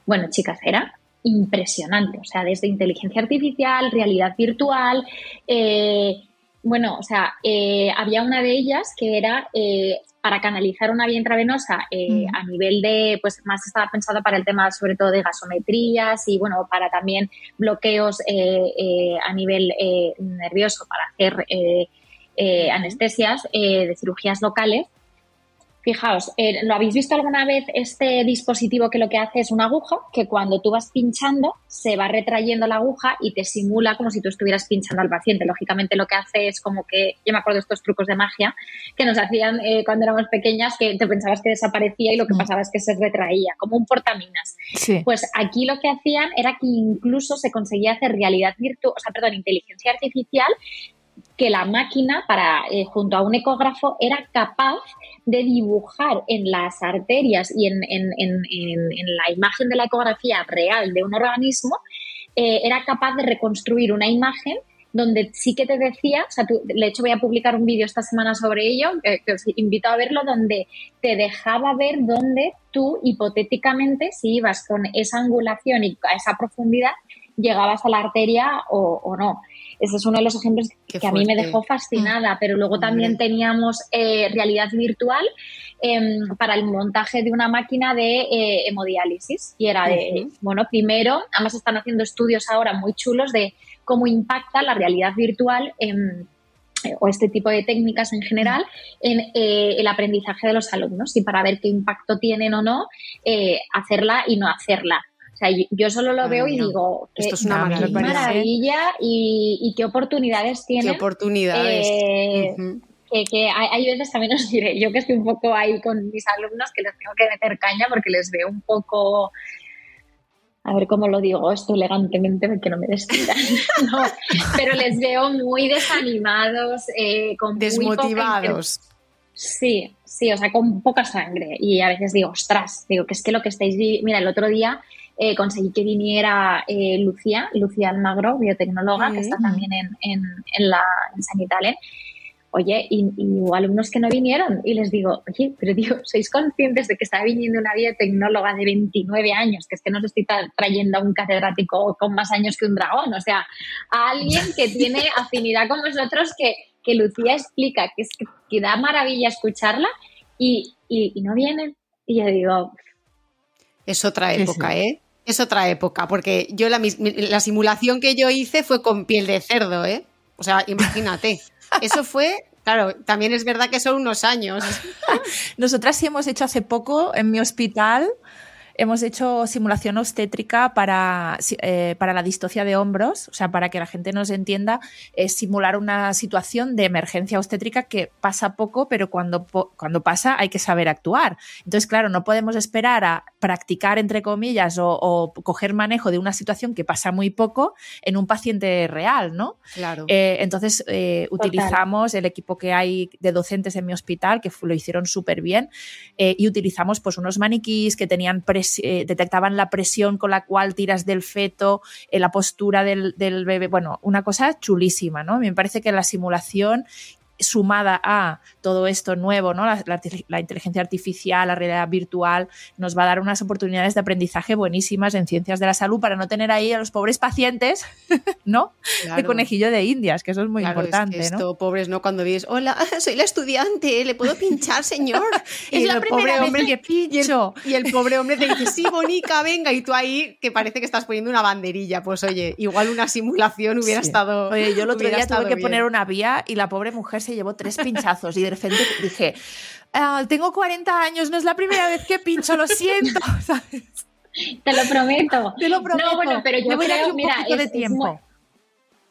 S3: Bueno, chicas, era impresionante, o sea, desde inteligencia artificial, realidad virtual, eh, bueno, o sea, eh, había una de ellas que era eh, para canalizar una vía intravenosa a nivel de, pues más estaba pensado para el tema sobre todo de gasometrías y bueno, para también bloqueos a nivel nervioso para hacer anestesias de cirugías locales Fijaos, eh, ¿lo habéis visto alguna vez este dispositivo que lo que hace es una aguja que cuando tú vas pinchando se va retrayendo la aguja y te simula como si tú estuvieras pinchando al paciente? Lógicamente lo que hace es como que, yo me acuerdo de estos trucos de magia que nos hacían eh, cuando éramos pequeñas que te pensabas que desaparecía y lo que mm. pasaba es que se retraía, como un portaminas. Pues aquí lo que hacían era que incluso se conseguía hacer realidad virtual, o sea, perdón, inteligencia artificial que la máquina, eh, junto a un ecógrafo, era capaz de dibujar en las arterias y en, la imagen de la ecografía real de un organismo, eh, era capaz de reconstruir una imagen donde sí que te decía, o sea, de hecho voy a publicar un vídeo esta semana sobre ello, que os invito a verlo, donde te dejaba ver dónde tú hipotéticamente, si ibas con esa angulación y a esa profundidad, llegabas a la arteria o no. Ese es uno de los ejemplos que a mí me dejó fascinada, pero luego también teníamos eh, realidad virtual em, para el montaje de una máquina de eh, hemodiálisis. Y era de, bueno, primero, además están haciendo estudios ahora muy chulos de cómo impacta la realidad virtual eh, o este tipo de técnicas en general en el aprendizaje de los alumnos y para ver qué impacto tienen o no hacerla y no hacerla sea, yo, solo lo veo y digo que
S1: esto es una
S3: maravilla, y, qué oportunidades tiene.
S1: Qué oportunidades. Eh,
S3: que, hay, veces también os diré, yo que estoy un poco ahí con mis alumnos que les tengo que meter caña porque les veo un poco a ver cómo lo digo esto elegantemente porque no me despidan, pero les veo muy desanimados, eh, con
S1: desmotivados.
S3: sí, sí, o sea, con poca sangre. Y a veces digo, ostras, digo que es que lo que estáis. Mira, el otro día eh, conseguí que viniera eh, Lucía, Lucía Almagro, biotecnóloga, que está también en, en, en la en San Italen. Oye, y, hubo alumnos que no vinieron y les digo, oye, pero digo, ¿sois conscientes de que está viniendo una biotecnóloga de 29 años? Que es que no os estoy trayendo a un catedrático con más años que un dragón, o sea, a alguien que tiene afinidad con vosotros que, que Lucía explica, que, es, que da maravilla escucharla y, y, no vienen. Y yo digo...
S1: Es otra época, ¿eh? Es otra época, porque yo la, la, simulación que yo hice fue con piel de cerdo, ¿eh? O sea, imagínate. Eso fue, claro, también es verdad que son unos años.
S2: Nosotras sí hemos hecho hace poco en mi hospital hemos hecho simulación obstétrica para, eh, para la distocia de hombros, o sea, para que la gente nos entienda, es simular una situación de emergencia obstétrica que pasa poco, pero cuando, cuando pasa hay que saber actuar. Entonces, claro, no podemos esperar a practicar, entre comillas, o, coger manejo de una situación que pasa muy poco en un paciente real, ¿no?
S1: Claro.
S2: Eh, entonces, eh, utilizamos el equipo que hay de docentes en mi hospital, que lo hicieron súper bien, y utilizamos pues unos maniquís que tenían eh, detectaban la presión con la cual tiras del feto, eh, la postura del, del, bebé, bueno, una cosa chulísima, ¿no? Me parece que la simulación sumada a todo esto nuevo, ¿no? La, inteligencia artificial, la realidad virtual, nos va a dar unas oportunidades de aprendizaje buenísimas en ciencias de la salud para no tener ahí a los pobres pacientes, ¿no? De conejillo de indias, que eso es muy importante,
S1: esto, pobres, ¿no? Cuando dices, hola, soy la estudiante, ¿le puedo pinchar, señor?
S2: es la primera vez que pincho.
S1: Y el, pobre hombre te dice, sí, bonica, venga, y tú ahí que parece que estás poniendo una banderilla. Pues oye, igual una simulación hubiera estado.
S2: Oye, yo el otro día tuve que poner una vía y la pobre mujer se llevó tres pinchazos y de repente dije, ah, tengo 40 años, no es la primera vez que pincho, lo siento,
S3: Te lo prometo.
S2: Te lo prometo.
S3: No, bueno, pero yo creo, mira, es, de tiempo.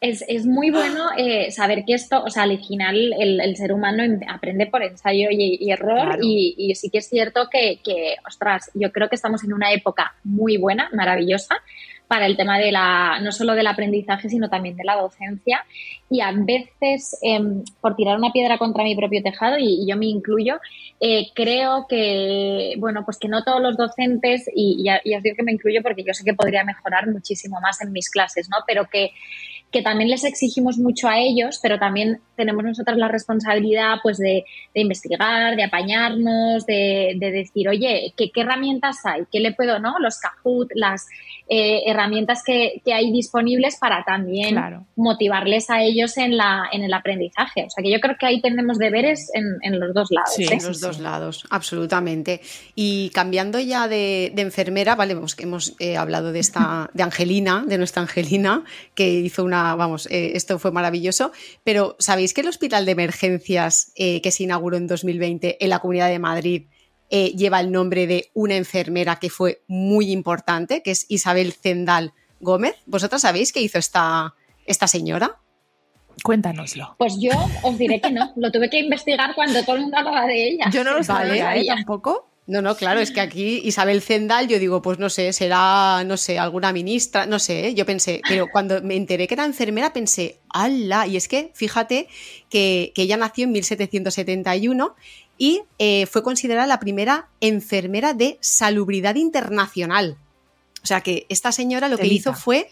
S3: Es, muy, bueno eh, saber que esto, o sea, al final el, ser humano aprende por ensayo y, error y, sí que es cierto que, que, ostras, yo creo que estamos en una época muy buena, maravillosa, para el tema de la, no solo del aprendizaje, sino también de la docencia. Y a veces, em, por tirar una piedra contra mi propio tejado, y, yo me incluyo, eh, creo que, bueno, pues que no todos los docentes, y, y, os digo que me incluyo porque yo sé que podría mejorar muchísimo más en mis clases, ¿no? Pero que que también les exigimos mucho a ellos, pero también tenemos nosotras la responsabilidad pues de, investigar, de apañarnos, de, decir, oye, ¿qué, herramientas hay? ¿Qué le puedo, no? Los Kahoot, las eh, herramientas que, hay disponibles para también motivarles a ellos en, la, en el aprendizaje. O sea que yo creo que ahí tenemos deberes en, los dos lados.
S1: Sí, ¿eh? en los dos lados, absolutamente. Y cambiando ya de, enfermera, vale, hemos, hemos eh, hablado de esta, de Angelina, de nuestra Angelina, que hizo una vamos, eh, esto fue maravilloso, pero ¿sabéis que el Hospital de Emergencias eh, que se inauguró en 2020 en la Comunidad de Madrid eh, lleva el nombre de una enfermera que fue muy importante, que es Isabel Zendal Gómez? ¿Vosotras sabéis qué hizo esta, esta señora?
S2: Cuéntanoslo.
S3: Pues yo os diré que no, lo tuve que investigar cuando todo el mundo hablaba de ella.
S2: Yo no lo sabía, ¿eh? tampoco.
S1: No, no, claro, es que aquí Isabel Zendal, yo digo, pues no sé, será, no sé, alguna ministra, no sé, ¿eh? yo pensé, pero cuando me enteré que era enfermera pensé, ¡ala! Y es que fíjate que, ella nació en 1771 y eh, fue considerada la primera enfermera de salubridad internacional. O sea que esta señora lo que hizo fue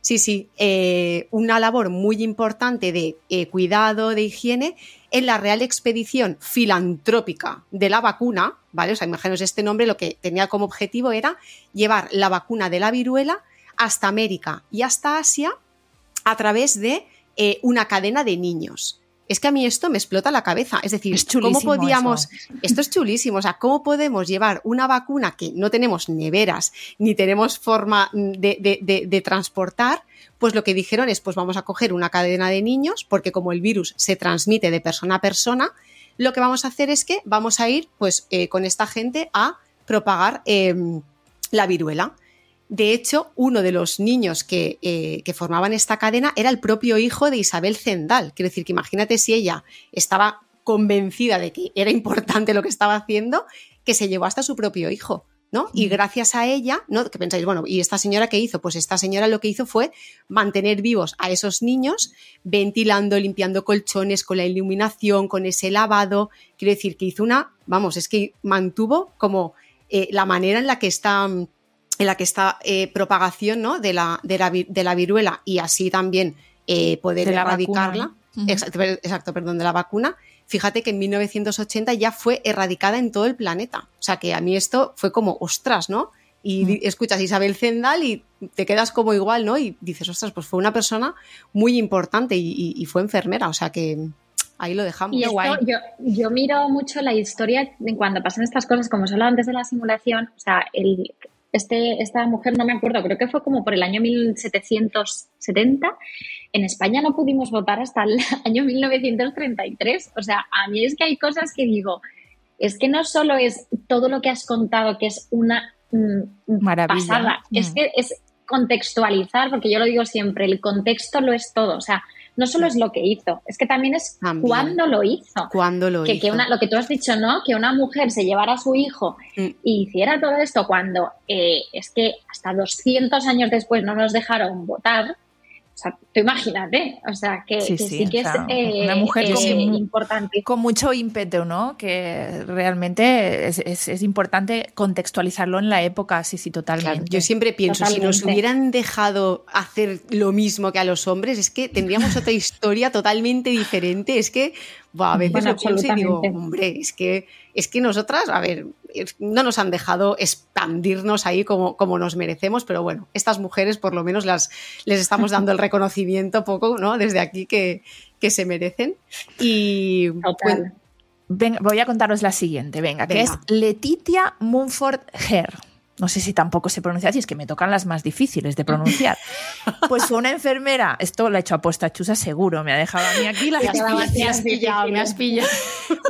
S1: Sí, sí, eh, una labor muy importante de cuidado, de higiene en la Real Expedición Filantrópica de la Vacuna, ¿vale? O sea, imaginaos este nombre, lo que tenía como objetivo era llevar la vacuna de la viruela hasta América y hasta Asia a través de eh, una cadena de niños. Es que a mí esto me explota la cabeza. Es decir, ¿cómo podíamos. Esto es chulísimo. O sea, ¿cómo podemos llevar una vacuna que no tenemos neveras ni tenemos forma de, de transportar? Pues lo que dijeron es: pues vamos a coger una cadena de niños, porque como el virus se transmite de persona a persona, lo que vamos a hacer es que vamos a ir pues eh, con esta gente a propagar em, la viruela. De hecho, uno de los niños que, eh, que, formaban esta cadena era el propio hijo de Isabel Zendal. Quiero decir que imagínate si ella estaba convencida de que era importante lo que estaba haciendo, que se llevó hasta su propio hijo. ¿no? Y gracias a ella, ¿no? Que pensáis, bueno, ¿y esta señora qué hizo? Pues esta señora lo que hizo fue mantener vivos a esos niños, ventilando, limpiando colchones, con la iluminación, con ese lavado. Quiero decir que hizo una, vamos, es que mantuvo como eh, la manera en la que está en la que está eh, propagación ¿no? de, la, de, la, viruela y así también eh, poder erradicarla. exacto, perdón, de la vacuna fíjate que en 1980 ya fue erradicada en todo el planeta. O sea que a mí esto fue como, ostras, ¿no? Y mm. escuchas Isabel Zendal y te quedas como igual, ¿no? Y dices, ostras, pues fue una persona muy importante y, fue enfermera, o sea que ahí lo dejamos.
S3: Y yo, miro mucho la historia de cuando pasan estas cosas, como solo antes de la simulación, o sea, el, este, esta mujer, no me acuerdo, creo que fue como por el año 1770. En España no pudimos votar hasta el año 1933. O sea, a mí es que hay cosas que digo, es que no solo es todo lo que has contado, que es una mm,
S2: Maravilla.
S3: pasada.
S2: Mm.
S3: Es que es contextualizar, porque yo lo digo siempre, el contexto lo es todo. O sea, no solo es lo que hizo, es que también es
S1: También.
S3: cuándo lo hizo.
S1: Cuando lo
S3: Que,
S1: hizo.
S3: que una, lo que tú has dicho, ¿no? Que una mujer se llevara a su hijo
S1: Mm.
S3: y hiciera todo esto cuando eh, es que hasta 200 años después no nos dejaron votar. O sea, tú imagínate, o sea, que
S2: Sí,
S3: que
S2: sí,
S3: sí, que
S2: o sea,
S3: es eh,
S2: una mujer
S3: eh,
S2: con-
S3: importante.
S2: con mucho ímpetu, ¿no? Que realmente es, es- es importante contextualizarlo en la época, sí, sí, totalmente.
S1: Claro, yo siempre pienso, si nos hubieran dejado hacer lo mismo que a los hombres, es que tendríamos otra historia totalmente diferente. Es que a veces
S3: Bueno,
S1: lo pienso y digo, hombre, es que, es que nosotras, a ver, es- no nos han dejado expandirnos ahí como, como nos merecemos, pero bueno, estas mujeres por lo menos las, les estamos dando el reconocimiento poco, ¿no? Desde aquí que, que se merecen. Y
S3: Total.
S1: bueno,
S2: Venga, voy a contaros la siguiente, venga, que es. Letitia Mumford Herr. No sé si tampoco se pronuncia así, es que me tocan las más difíciles de pronunciar. Pues fue una enfermera, esto lo ha hecho aposta Chusa seguro, me ha dejado a mí aquí la
S3: daba-
S1: me has pillado, me has pillado.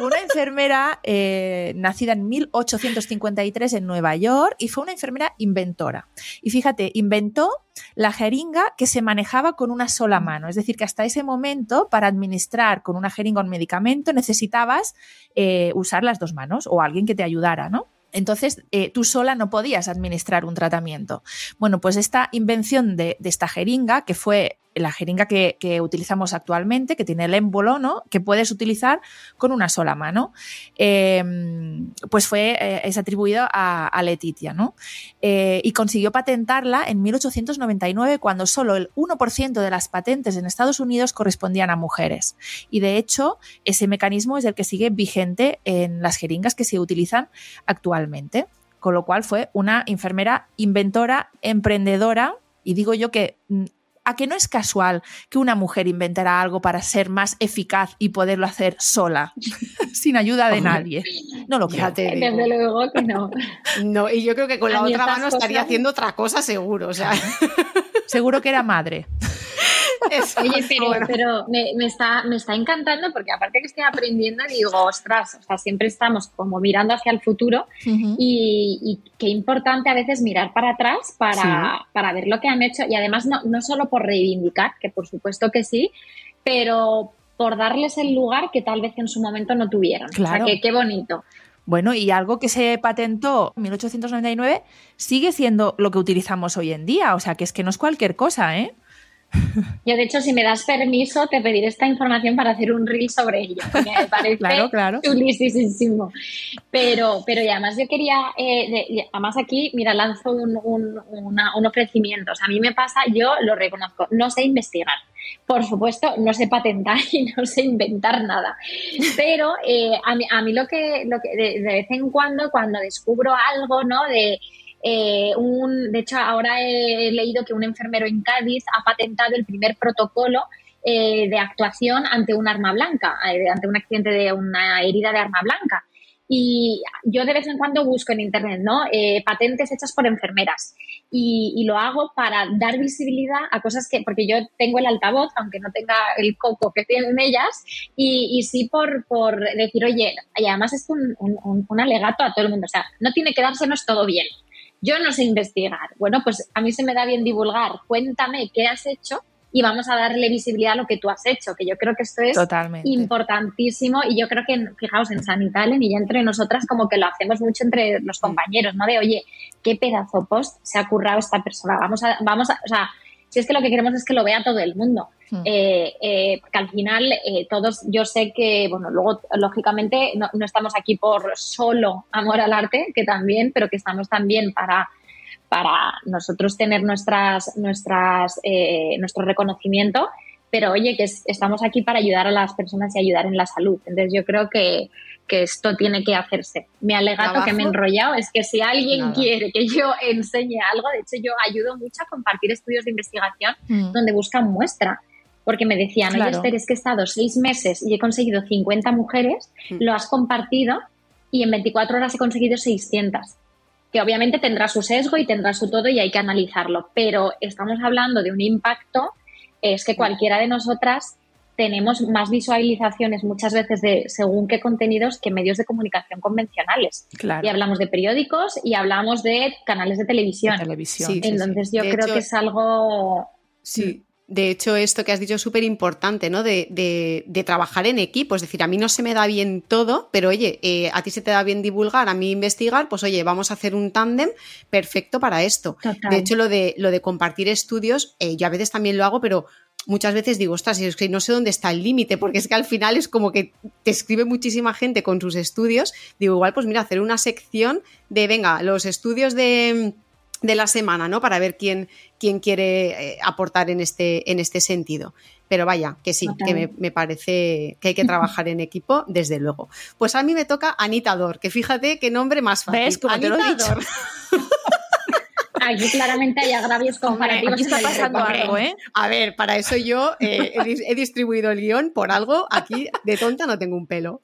S2: Una enfermera eh, nacida en 1853 en Nueva York y fue una enfermera inventora. Y fíjate, inventó la jeringa que se manejaba con una sola mano. Es decir, que hasta ese momento, para administrar con una jeringa un medicamento, necesitabas eh, usar las dos manos o alguien que te ayudara, ¿no? Entonces, eh, tú sola no podías administrar un tratamiento. Bueno, pues esta invención de, de esta jeringa, que fue la jeringa que, utilizamos actualmente, que tiene el émbolo, ¿no? Que puedes utilizar con una sola mano, eh, pues fue, eh, es atribuido a, a Letitia, ¿no? Eh, y consiguió patentarla en 1899 cuando solo el 1% de las patentes en Estados Unidos correspondían a mujeres. Y de hecho, ese mecanismo es el que sigue vigente en las jeringas que se utilizan actualmente. Con lo cual fue una enfermera inventora, emprendedora, y digo yo que mm, a que no es casual que una mujer inventara algo para ser más eficaz y poderlo hacer sola, sin ayuda de nadie. No lo creo.
S3: Desde luego que no.
S1: No, y yo creo que con la otra mano estaría haciendo otra cosa seguro. O sea,
S2: Seguro que era madre.
S1: eso,
S3: Oye, pero,
S1: bueno.
S3: pero me, me está, me está encantando porque aparte que estoy aprendiendo, digo, ostras, o sea, siempre estamos como mirando hacia el futuro y, y qué importante a veces mirar para atrás para, para ver lo que han hecho y además no, no solo por reivindicar, que por supuesto que sí, pero por darles el lugar que tal vez en su momento no tuvieron.
S2: Claro.
S3: O sea, que qué bonito.
S2: Bueno, y algo que se patentó en 1899 sigue siendo lo que utilizamos hoy en día. O sea, que es que no es cualquier cosa, ¿eh?
S3: Yo, de hecho, si me das permiso, te pediré esta información para hacer un reel sobre ello. porque Me parece
S2: Claro, claro.
S3: chulísimo. Pero, pero y además yo quería, eh, de- además aquí, mira, lanzo un, un- una- un ofrecimiento. O sea, a mí me pasa, yo lo reconozco, no sé investigar. Por supuesto, no sé patentar y no sé inventar nada. Pero eh, a, mí, a mí lo que, lo que de, de vez en cuando, cuando descubro algo, ¿no? De, eh, un, de hecho, ahora he leído que un enfermero en Cádiz ha patentado el primer protocolo eh, de actuación ante un arma blanca, eh, ante un accidente de una herida de arma blanca. Y yo de vez en cuando busco en internet, ¿no? Eh, patentes hechas por enfermeras. Y, lo hago para dar visibilidad a cosas que, porque yo tengo el altavoz, aunque no tenga el coco que tienen ellas, y, sí por, por decir, oye, y además es un- un alegato a todo el mundo, o sea, no tiene que dársenos todo bien. Yo no sé investigar. Bueno, pues a mí se me da bien divulgar. Cuéntame qué has hecho y vamos a darle visibilidad a lo que tú has hecho, que yo creo que esto es
S2: Totalmente.
S3: importantísimo y yo creo que, fijaos, en Sanitalen y ya entre nosotras como que lo hacemos mucho entre los compañeros, ¿no? De, oye, qué pedazo post se ha currado esta persona, vamos a, vamos a, o sea, si es que lo que queremos es que lo vea todo el mundo. Eh, eh, porque al final eh, todos, yo sé que, bueno, luego lógicamente no, no estamos aquí por solo amor al arte, que también, pero que estamos también para para nosotros tener nuestras, nuestras, eh, nuestro reconocimiento, pero oye, que es- estamos aquí para ayudar a las personas y ayudar en la salud. Entonces yo creo que, que esto tiene que hacerse. Mi alegato que me he enrollado es que si alguien
S1: Nada.
S3: quiere que yo enseñe algo, de hecho yo ayudo mucho a compartir estudios de investigación
S2: Mm.
S3: donde buscan muestra. Porque me decían, oye,
S2: Claro.
S3: Esther, es que he estado seis meses y he conseguido 50 mujeres,
S1: Mm.
S3: lo has compartido y en 24 horas he conseguido 600. Que obviamente tendrá su sesgo y tendrá su todo y hay que analizarlo. Pero estamos hablando de un impacto, es que cualquiera de nosotras tenemos más visualizaciones muchas veces de según qué contenidos que medios de comunicación convencionales.
S2: Claro.
S3: Y hablamos de periódicos y hablamos de canales de televisión.
S2: televisión.
S1: Sí,
S3: Entonces yo
S1: De
S3: creo
S1: hecho-
S3: que es algo...
S1: Sí. De hecho, esto que has dicho es súper importante, ¿no? De, de- de trabajar en equipo. Es decir, a mí no se me da bien todo, pero oye, eh, a ti se te da bien divulgar, a mí investigar, pues oye, vamos a hacer un tándem perfecto para esto.
S3: Total.
S1: De hecho, lo de, lo de compartir estudios, eh, yo a veces también lo hago, pero muchas veces digo, ostras, es que no sé dónde está el límite, porque es que al final es como que te escribe muchísima gente con sus estudios. Digo, igual, pues mira, hacer una sección de, venga, los estudios de, de la semana, ¿no? Para ver quién, quién quiere eh, aportar en este, en este sentido. Pero vaya, que sí,
S3: Total.
S1: que me, me parece que hay que trabajar en equipo, desde luego. Pues a mí me toca Anita Dor, que fíjate qué nombre más fácil.
S2: ¿Ves? Como te lo he dicho.
S3: Aquí claramente hay agravios comparativos.
S2: Aquí está pasando algo, ¿eh?
S1: A ver, para eso yo eh, he, dis- he distribuido el guion por algo. Aquí de tonta no tengo un pelo.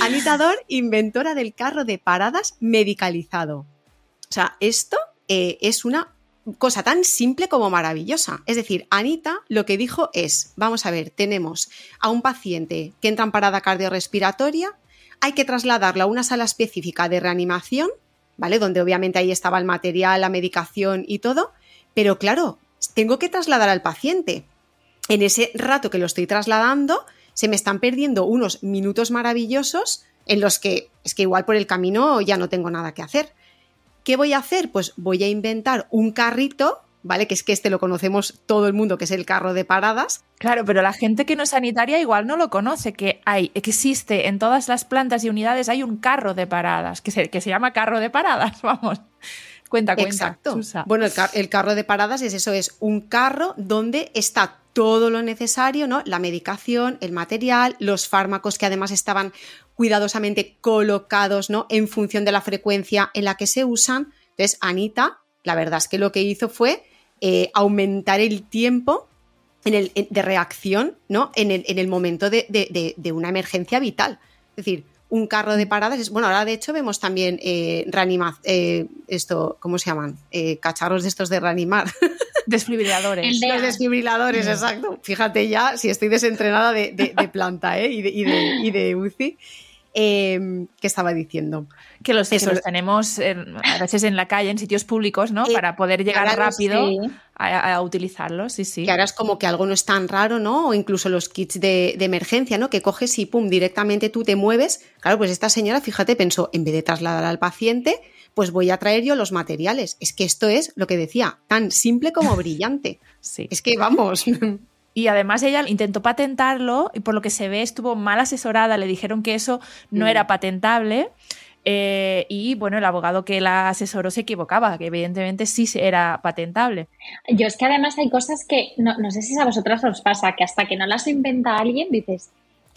S1: Anita Dor, inventora del carro de paradas medicalizado. O sea, esto eh, es una cosa tan simple como maravillosa. Es decir, Anita lo que dijo es, vamos a ver, tenemos a un paciente que entra en parada cardiorrespiratoria, hay que trasladarlo a una sala específica de reanimación, ¿vale? Donde obviamente ahí estaba el material, la medicación y todo, pero claro, tengo que trasladar al paciente. En ese rato que lo estoy trasladando, se me están perdiendo unos minutos maravillosos en los que es que igual por el camino ya no tengo nada que hacer. ¿Qué voy a hacer? Pues voy a inventar un carrito, ¿vale? Que es que este lo conocemos todo el mundo, que es el carro de paradas.
S2: Claro, pero la gente que no es sanitaria igual no lo conoce, que hay, existe en todas las plantas y unidades hay un carro de paradas, que se, que se llama carro de paradas, vamos. Cuenta, cuenta.
S1: Exacto.
S2: Susa.
S1: Bueno, el, car- el carro de paradas es eso, es un carro donde está todo lo necesario, ¿no? La medicación, el material, los fármacos que además estaban cuidadosamente colocados, ¿no? En función de la frecuencia en la que se usan. Entonces, Anita, la verdad es que lo que hizo fue eh, aumentar el tiempo en el, en- de reacción, ¿no? En el, en el momento de, de- una emergencia vital. Es decir, un carro de paradas es. Bueno, ahora de hecho vemos también eh, reanima- eh, esto, ¿cómo se llaman? Eh, cacharros de estos de reanimar.
S2: Desfibriladores.
S3: De-
S1: Los desfibriladores, exacto. Fíjate ya si estoy desentrenada de, de- planta ¿eh? y, de, y de- y de UCI. Eh, ¿Qué estaba diciendo?
S2: Que los, que
S1: Eso.
S2: los tenemos en- a veces en la calle, en sitios públicos, ¿no?
S1: Eh,
S2: Para poder llegar rápido
S3: Sí.
S2: a, a utilizarlos, sí, sí.
S1: Que ahora es como que algo no es tan raro, ¿no? O incluso los kits de, de emergencia, ¿no? Que coges y pum, directamente tú te mueves. Claro, pues esta señora, fíjate, pensó, en vez de trasladar al paciente, pues voy a traer yo los materiales. Es que esto es lo que decía, tan simple como brillante.
S2: sí.
S1: Es que vamos.
S2: Y además ella intentó patentarlo y por lo que se ve estuvo mal asesorada, le dijeron que eso no
S1: Mm.
S2: era patentable eh, y bueno, el abogado que la asesoró se equivocaba, que evidentemente sí se- era patentable.
S3: Yo es que además hay cosas que no, no sé si a vosotras os pasa, que hasta que no las inventa alguien dices,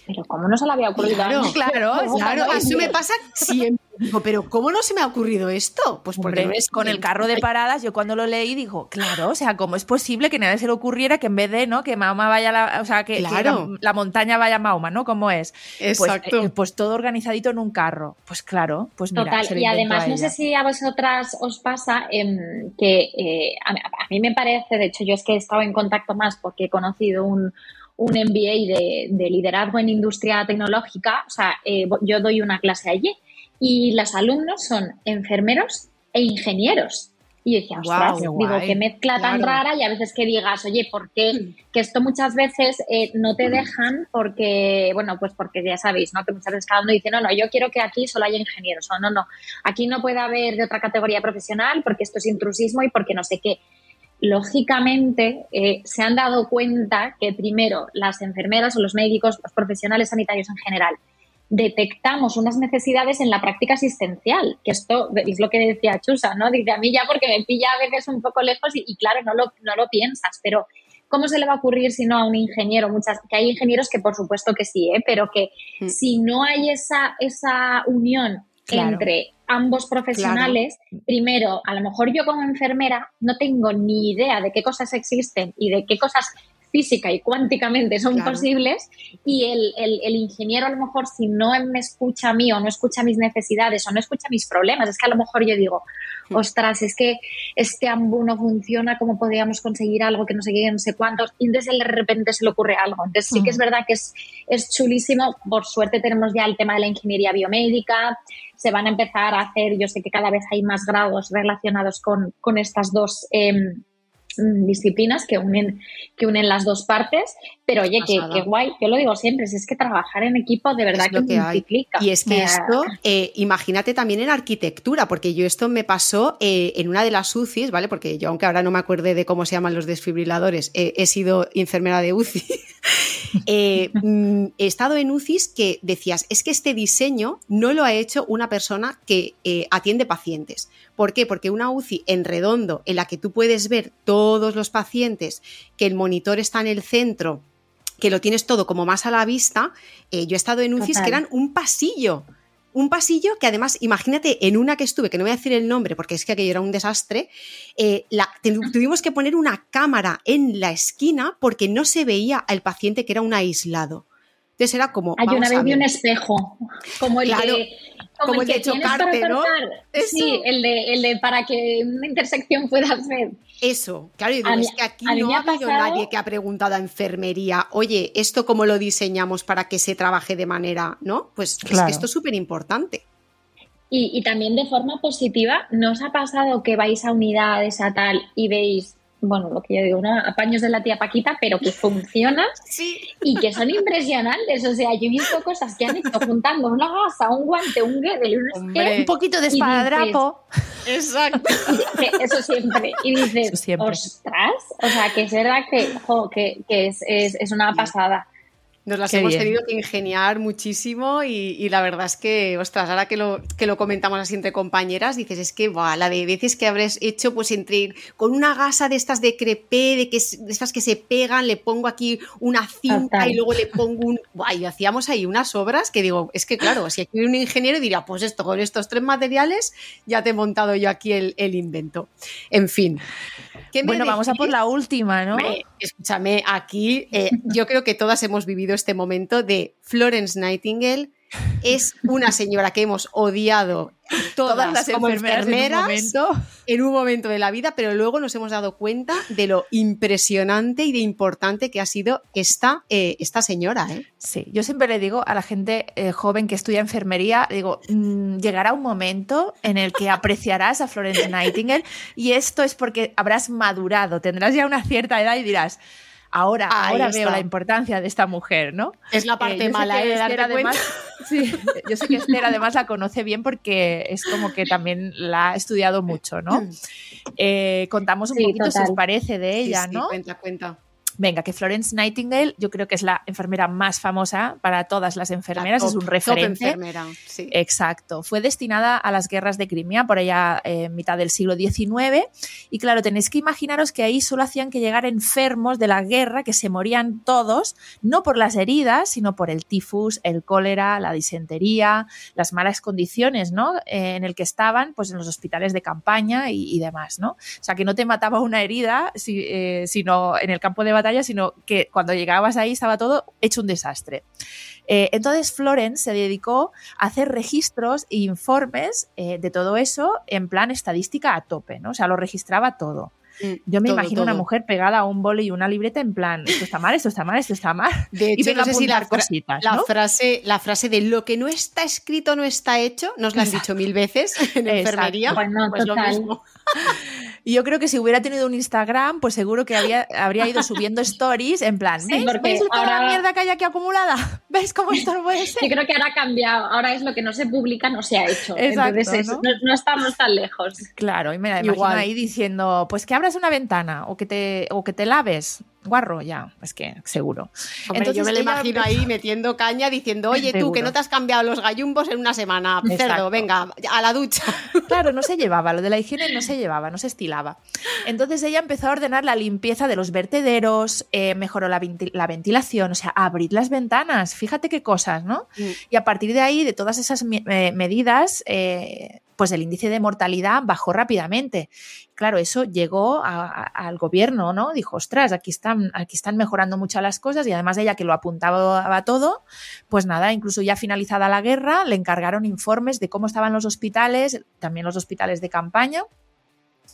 S3: pero ¿cómo no se le había ocurrido
S1: Claro,
S2: claro,
S3: ¿Cómo
S1: Claro, eso me pasa siempre. Digo, pero ¿cómo no se me ha ocurrido esto? Pues porque
S2: Hombre, con el carro de paradas, yo cuando lo leí digo, claro, o sea, ¿cómo es posible que nadie se le ocurriera que en vez de, ¿no? Que Mahoma vaya la, o sea, que, la, la montaña vaya a Mahoma, ¿no? ¿Cómo es? Pues,
S1: Exacto.
S2: eh, pues todo organizadito en un carro. Pues claro, pues mira,
S3: Total,
S2: se lo
S3: y además no sé si a vosotras os pasa em, que eh, a, a mí me parece, de hecho yo es que he estado en contacto más porque he conocido un, un MBA de, de liderazgo en industria tecnológica, o sea, eh, yo doy una clase allí y los alumnos son enfermeros e ingenieros. Y yo decía, ostras,
S2: qué
S3: digo,
S2: guay.
S3: qué mezcla tan rara y a veces que digas, oye, ¿por qué? Que esto muchas veces eh, no te dejan porque, bueno, pues porque ya sabéis, ¿no? Que muchas veces cada uno dice, no, no, yo quiero que aquí solo haya ingenieros, o no, no, aquí no puede haber de otra categoría profesional porque esto es intrusismo y porque no sé qué. Lógicamente, eh, se han dado cuenta que primero las enfermeras o los médicos, los profesionales sanitarios en general, detectamos unas necesidades en la práctica asistencial, que esto es lo que decía Chusa, ¿no? Dice a mí ya porque me pilla a veces un poco lejos y, y claro, no lo, no lo piensas, pero ¿cómo se le va a ocurrir si no a un ingeniero? Muchas, que hay ingenieros que por supuesto que sí, ¿eh? pero que
S1: Mm.
S3: si no hay esa, esa unión
S2: Claro.
S3: entre ambos profesionales, primero, a lo mejor yo como enfermera no tengo ni idea de qué cosas existen y de qué cosas física y cuánticamente son
S1: Claro.
S3: posibles y el, el- el ingeniero a lo mejor si no me escucha a mí o no escucha mis necesidades o no escucha mis problemas, es que a lo mejor yo digo, ostras, es que este ambú no funciona, ¿cómo podríamos conseguir algo que no sé qué, no sé cuántos? Y entonces de repente se le ocurre algo. Entonces sí que es verdad que es, es chulísimo. Por suerte tenemos ya el tema de la ingeniería biomédica, se van a empezar a hacer, yo sé que cada vez hay más grados relacionados con, con estas dos... mm, disciplinas que unen, que unen las dos partes, pero oye, que,
S1: Pasada.
S3: que guay, yo lo digo siempre, si es que trabajar en equipo de verdad
S1: Es
S3: que,
S1: lo que hay.
S3: multiplica.
S1: Y es que
S3: Eh,
S1: esto, eh, imagínate también en arquitectura, porque yo esto me pasó eh, en una de las UCIs, ¿vale? Porque yo, aunque ahora no me acuerde de cómo se llaman los desfibriladores, eh, he sido enfermera de UCI. Mm, he estado en UCIs que decías, es que este diseño no lo ha hecho una persona que atiende pacientes. ¿Por qué? Porque una UCI en redondo, en la que tú puedes ver todos los pacientes, que el monitor está en el centro, que lo tienes todo como más a la vista, eh, yo he estado en UCIs
S3: Total.
S1: que eran un pasillo. Un pasillo que además, imagínate, en una que estuve, que no voy a decir el nombre porque es que aquello era un desastre, eh, la- tuvimos que poner una cámara en la esquina porque no se veía al paciente que era un aislado. Entonces era como...
S3: Hay
S1: vamos
S3: una
S1: a
S3: vez vi un espejo, como el
S1: Claro,
S3: de,
S1: como el de
S3: que tienes para
S1: chocarte, ¿no?
S3: Sí, el de, el de para que una intersección puedas ver.
S1: Eso, claro, y digo,
S3: A
S1: es que aquí no ha
S3: ha
S1: habido
S3: pasado-
S1: nadie que ha preguntado a enfermería, oye, ¿esto cómo lo diseñamos para que se trabaje de manera, ¿no? Pues es
S2: Claro.
S1: que esto es súper importante.
S3: Y, y también de forma positiva, ¿no os ha pasado que vais a unidades a tal y veis, bueno, lo que yo digo, ¿no? apaños de la tía Paquita, pero que funciona
S1: Sí.
S3: y que son impresionantes? O sea, yo he visto cosas que han hecho juntando una gasa, un guante, un guedel un
S2: Un poquito de espadadrapo.
S1: Exacto.
S3: eso siempre. Y dices,
S2: siempre.
S3: ostras, o sea, que es verdad que, jo, que, que es, es, es una pasada.
S1: Nos las
S2: Qué
S1: hemos
S2: bien.
S1: tenido que ingeniar muchísimo y, y la verdad es que, ostras, ahora que lo, que lo comentamos así entre compañeras, dices, es que, buah, la de veces que habrás hecho, pues entre ir con una gasa de estas de crepé, de, que, de estas que se pegan, le pongo aquí una cinta
S3: Total.
S1: y luego le pongo un... Buah, y hacíamos ahí unas obras que digo, es que claro, si aquí hay un ingeniero diría, pues esto, con estos tres materiales ya te he montado yo aquí el, el invento. En fin. ¿Qué me
S2: Bueno, vamos a por la última, ¿no?
S1: Escúchame, aquí eh, yo creo que todas hemos vivido este momento de Florence Nightingale. Es una señora que hemos odiado todas,
S2: Todas las
S1: como
S2: enfermeras, en un momento.
S1: en un momento de la vida, pero luego nos hemos dado cuenta de lo impresionante y de importante que ha sido esta, eh, esta señora. ¿eh?
S2: Sí, yo siempre le digo a la gente eh, joven que estudia enfermería, digo, mm, llegará un momento en el que apreciarás a Florence Nightingale y esto es porque habrás madurado, tendrás ya una cierta edad y dirás, ahora,
S1: Ahí
S2: ahora
S1: está.
S2: veo la importancia de esta mujer, ¿no?
S1: Es la parte mala
S2: que
S1: ¿eh? de
S2: Esther, además,
S1: cuenta.
S2: sí, yo sé que Esther además la conoce bien porque es como que también la ha estudiado mucho, ¿no? Eh, contamos un
S3: Sí,
S2: poquito si os
S3: total.
S2: parece de ella,
S1: Sí, sí,
S2: ¿no?
S1: Cuenta, cuenta.
S2: Venga, que Florence Nightingale yo creo que es la enfermera más famosa para todas las enfermeras,
S1: La
S2: es
S1: top-
S2: un
S1: top
S2: referente.
S1: enfermera, sí.
S2: Exacto. Fue destinada a las guerras de Crimea por allá eh, en mitad del siglo XIX. Y claro, tenéis que imaginaros que ahí solo hacían que llegar enfermos de la guerra, que se morían todos, no por las heridas, sino por el tifus, el cólera, la disentería, las malas condiciones, ¿no? Eh, en el que estaban, pues en los hospitales de campaña y, y demás, ¿no? O sea, que no te mataba una herida, si- eh, sino en el campo de batalla, sino que cuando llegabas ahí estaba todo hecho un desastre. Eh, entonces Florence se dedicó a hacer registros e informes eh, de todo eso en plan estadística a tope, ¿no? O sea, lo registraba todo.
S1: Mm,
S2: Yo me
S1: todo,
S2: imagino una
S1: todo.
S2: mujer pegada a un boli y una libreta en plan, esto está mal, esto está mal, esto está mal.
S1: De
S2: y
S1: hecho,
S2: venga
S1: no sé si la,
S2: cositas,
S1: la
S2: ¿no?
S1: frase, la frase de lo que no está escrito no está hecho, nos la han dicho mil veces en
S2: Exacto.
S1: enfermería.
S3: Bueno,
S1: pues lo mismo.
S2: Y yo creo que si hubiera tenido un Instagram, pues seguro que había, habría ido subiendo stories en plan,
S3: Sí,
S2: ¿veis, ¿veis toda la mierda que hay aquí acumulada? ¿Veis cómo esto no puede ser?
S3: Yo creo que ahora ha cambiado. Ahora es lo que no se publica, no se ha hecho.
S2: Exacto,
S3: Entonces, es-
S2: ¿no?
S3: no, no estamos tan lejos.
S2: Claro, y me la imagino
S1: Igual.
S2: ahí diciendo, pues que abras una ventana o que te, o que te laves. Guarro, ya, es que seguro.
S1: Hombre, yo
S2: Entonces
S1: me lo imagino ahí metiendo caña diciendo, oye tú, que no te has cambiado los gallumbos en una semana,
S2: Exacto.
S1: cerdo, venga, a la ducha.
S2: Claro, no se llevaba, lo de la higiene no se llevaba, no se estilaba. Entonces ella empezó a ordenar la limpieza de los vertederos, eh, mejoró la, la ventilación, o sea, abrir las ventanas, fíjate qué cosas, ¿no?
S1: Mm.
S2: Y a partir de ahí, de todas esas eh, medidas, eh, pues el índice de mortalidad bajó rápidamente. Claro, eso llegó al gobierno, ¿no? Dijo, ostras, aquí están, aquí están mejorando muchas las cosas y además de ella que lo apuntaba todo, pues nada, incluso ya finalizada la guerra, le encargaron informes de cómo estaban los hospitales, también los hospitales de campaña,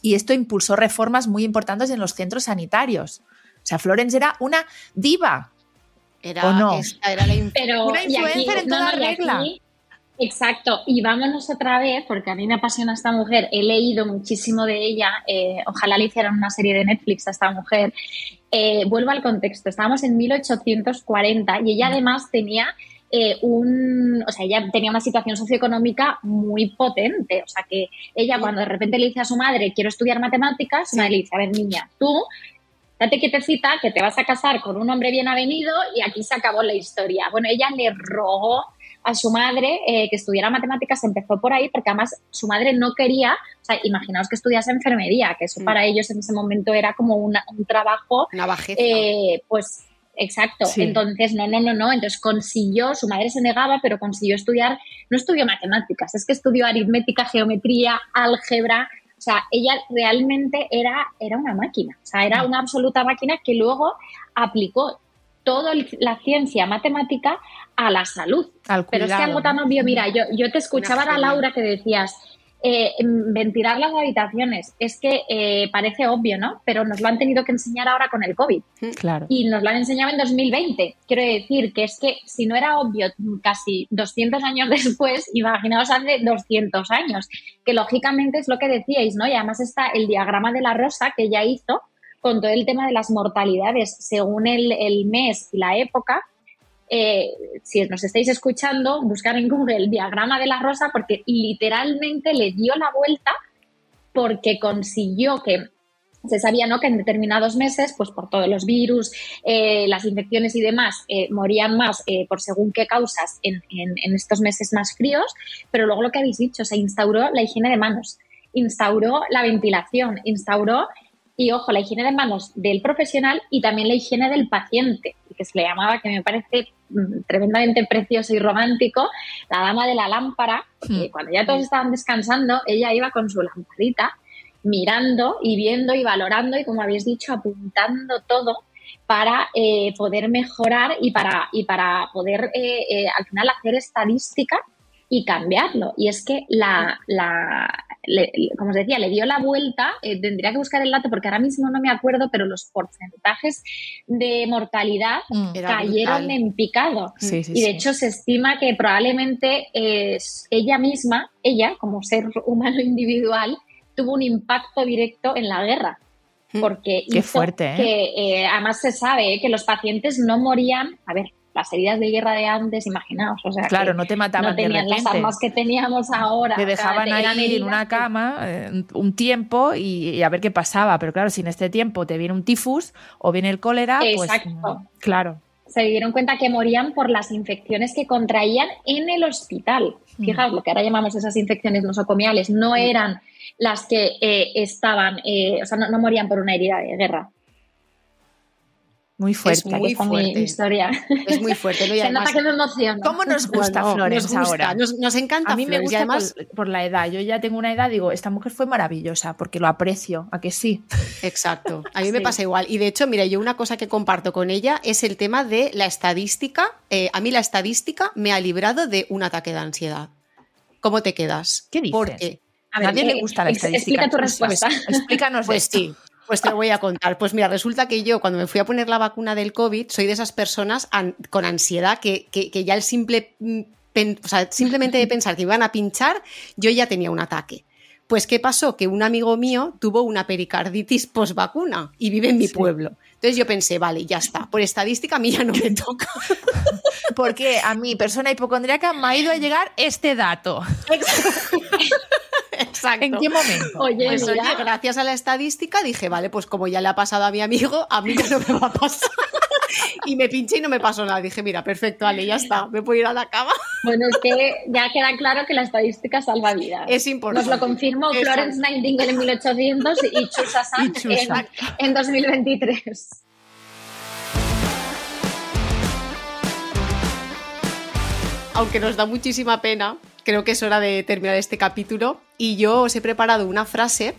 S2: y esto impulsó reformas muy importantes en los centros sanitarios. O sea, Florence era una diva.
S1: Era,
S2: ¿O no?
S1: era la
S3: Pero,
S2: Una
S3: aquí-
S2: influencer en toda
S3: no,
S2: regla.
S3: aquí- Exacto, y vámonos otra vez, porque a mí me apasiona esta mujer, he leído muchísimo de ella, eh, ojalá le hicieran una serie de Netflix a esta mujer. Eh, vuelvo al contexto, estábamos en 1840 y ella además tenía eh, un, o sea, ella tenía una situación socioeconómica muy potente, o sea que ella cuando de repente le dice a su madre, quiero estudiar matemáticas, su madre le dice, a ver niña, tú date quietecita que te vas a casar con un hombre bien avenido y aquí se acabó la historia. Bueno, ella le rogó a su madre eh, que estudiara matemáticas, empezó por ahí porque además su madre no quería, o sea, imaginaos que estudiase enfermería, que eso
S1: Mm.
S3: para ellos en ese momento era como una- un trabajo,
S1: Una bajeza.
S3: eh, pues exacto,
S2: Sí.
S3: entonces no, no, no, no, entonces consiguió, su madre se negaba, pero consiguió estudiar, no estudió matemáticas, es que estudió aritmética, geometría, álgebra, o sea, ella realmente era, era una máquina, o sea,
S2: Mm.
S3: era una absoluta máquina que luego aplicó toda la ciencia matemática a la salud.
S2: Al
S3: Pero es que algo tan obvio, mira, yo, yo te escuchaba a. Laura que decías, eh, mm, ventilar las habitaciones, es que eh, parece obvio, ¿no? Pero nos lo han tenido que enseñar ahora con el COVID
S2: Claro.
S3: y nos lo han enseñado en 2020. Quiero decir que es que si no era obvio casi 200 años después, imaginaos hace 200 años, que lógicamente es lo que decíais, ¿no? Y además está el diagrama de la rosa que ella hizo con todo el tema de las mortalidades según el, el mes y la época. Eh, si nos estáis escuchando, buscar en Google el diagrama de la rosa porque literalmente le dio la vuelta porque consiguió que se sabía ¿no? que en determinados meses, pues por todos los virus, eh, las infecciones y demás, eh, morían más por según qué causas en, en- estos meses más fríos, pero luego lo que habéis dicho, se instauró la higiene de manos, instauró la ventilación, instauró, y ojo, la higiene de manos del profesional y también la higiene del paciente, que se le llamaba, que me parece tremendamente precioso y romántico, la dama de la lámpara, porque
S2: Mm.
S3: cuando ya todos estaban descansando, ella iba con su lamparita mirando y viendo y valorando y, como habéis dicho, apuntando todo para eh, poder mejorar y para, y para poder eh, eh, al final hacer estadística y cambiarlo. Y es que la, la le- como os decía, le dio la vuelta, eh, tendría que buscar el dato porque ahora mismo no me acuerdo, pero los porcentajes de mortalidad
S2: Mm.
S3: Cayeron
S1: brutal.
S3: en picado.
S2: Sí, sí,
S3: Y de
S2: sí.
S3: hecho se estima que probablemente eh, ella misma, ella como ser humano individual, tuvo un impacto directo en la guerra.
S1: Mm.
S3: Porque
S2: Qué
S3: hizo
S2: fuerte, ¿eh?
S3: que eh, además se sabe eh, que los pacientes no morían, a ver, las heridas de guerra de antes, imaginaos, o sea,
S2: Claro, no te mataban
S3: no
S2: de
S3: tenían las
S2: repente.
S3: armas que teníamos ahora.
S2: Te
S3: o sea,
S2: dejaban
S3: eran
S2: ahí en una cama eh, un tiempo y, y a ver qué pasaba. Pero claro, si en este tiempo te viene un tifus o viene el cólera, pues
S3: Exacto.
S2: mm, claro.
S3: se dieron cuenta que morían por las infecciones que contraían en el hospital.
S2: Mm.
S3: Fijaos, lo que ahora llamamos esas infecciones nosocomiales no eran las que eh, estaban, eh, o sea, no, no morían por una herida de guerra.
S2: Muy fuerte.
S1: muy
S3: está mi
S1: fuerte.
S3: historia.
S1: Es muy fuerte, ¿no? Y
S3: Se
S1: además,
S3: nota que me emociona.
S2: ¿Cómo nos gusta
S1: Bueno,
S2: Florence
S1: nos gusta,
S2: ahora?
S1: Nos, nos encanta
S2: A mí me
S1: Florence,
S2: gusta
S1: además,
S2: por, por la edad. Yo ya tengo una edad, digo, esta mujer fue maravillosa porque lo aprecio, a que sí.
S1: Exacto. A mí me pasa igual. Y de hecho, mira, yo una cosa que comparto con ella es el tema de la estadística. Eh, a mí la estadística me ha librado de un ataque de ansiedad. ¿Cómo te quedas?
S2: ¿Qué dices?
S1: Porque,
S2: A
S3: A ver,
S2: nadie
S3: eh,
S2: le gusta la estadística.
S3: explica tu
S2: Chusa.
S3: respuesta.
S2: Explícanos
S1: pues
S2: esto.
S1: sí, pues te lo voy a contar. Pues mira, resulta que yo cuando me fui a poner la vacuna del COVID soy de esas personas an- con ansiedad que, que- que ya el simple, mm, o sea, simplemente de pensar que iban a pinchar, yo ya tenía un ataque. Pues ¿qué pasó? Que un amigo mío tuvo una pericarditis post vacuna y vive en mi
S2: Sí.
S1: pueblo. Entonces yo pensé, vale, ya está. Por estadística a mí ya no me toca.
S2: Porque a mi persona hipocondríaca me ha ido a llegar este dato.
S1: Exacto.
S2: ¿En qué momento?
S3: Oye,
S1: Pues oye, gracias a la estadística dije, vale, pues como ya le ha pasado a mi amigo, a mí ya no me va a pasar. y me pinché y no me pasó nada. Dije, mira, perfecto, Ale, ya está, me puedo ir a la cama.
S3: bueno, es que ya queda claro que la estadística salva vidas.
S1: Es importante.
S3: Nos lo confirmó
S1: Exacto.
S3: Florence Nightingale en 1800 y Chusa Sanz en 2023.
S1: Aunque nos da muchísima pena, creo que es hora de terminar este capítulo y yo os he preparado una frase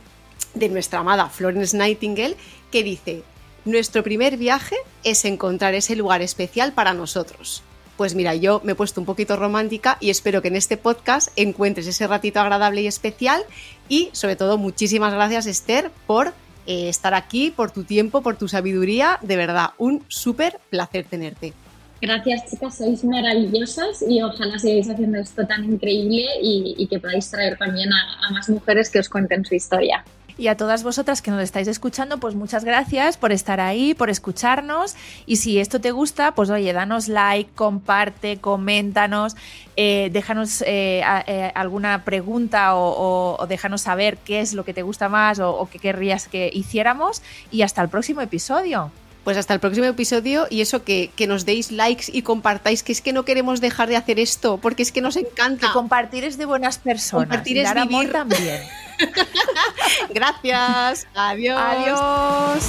S1: de nuestra amada Florence Nightingale que dice, nuestro primer viaje es encontrar ese lugar especial para nosotros. Pues mira, yo me he puesto un poquito romántica y espero que en este podcast encuentres ese ratito agradable y especial y sobre todo muchísimas gracias Esther por eh, estar aquí, por tu tiempo, por tu sabiduría. De verdad, un súper placer tenerte.
S3: Gracias chicas, sois maravillosas y ojalá sigáis haciendo esto tan increíble y, que podáis traer también a más mujeres que os cuenten su historia.
S2: Y a todas vosotras que nos estáis escuchando, pues muchas gracias por estar ahí, por escucharnos. Y si esto te gusta, pues oye, danos like, comparte, coméntanos, eh, déjanos eh, eh, alguna pregunta o, déjanos saber qué es lo que te gusta más o, qué querrías que hiciéramos. Y hasta el próximo episodio.
S1: Pues hasta el próximo episodio y eso que, nos deis likes y compartáis, que es que no queremos dejar de hacer esto, porque es que nos encanta.
S2: Que compartir es de buenas personas.
S1: Compartir es
S2: vivir. también.
S1: Gracias. Adiós.
S2: Adiós.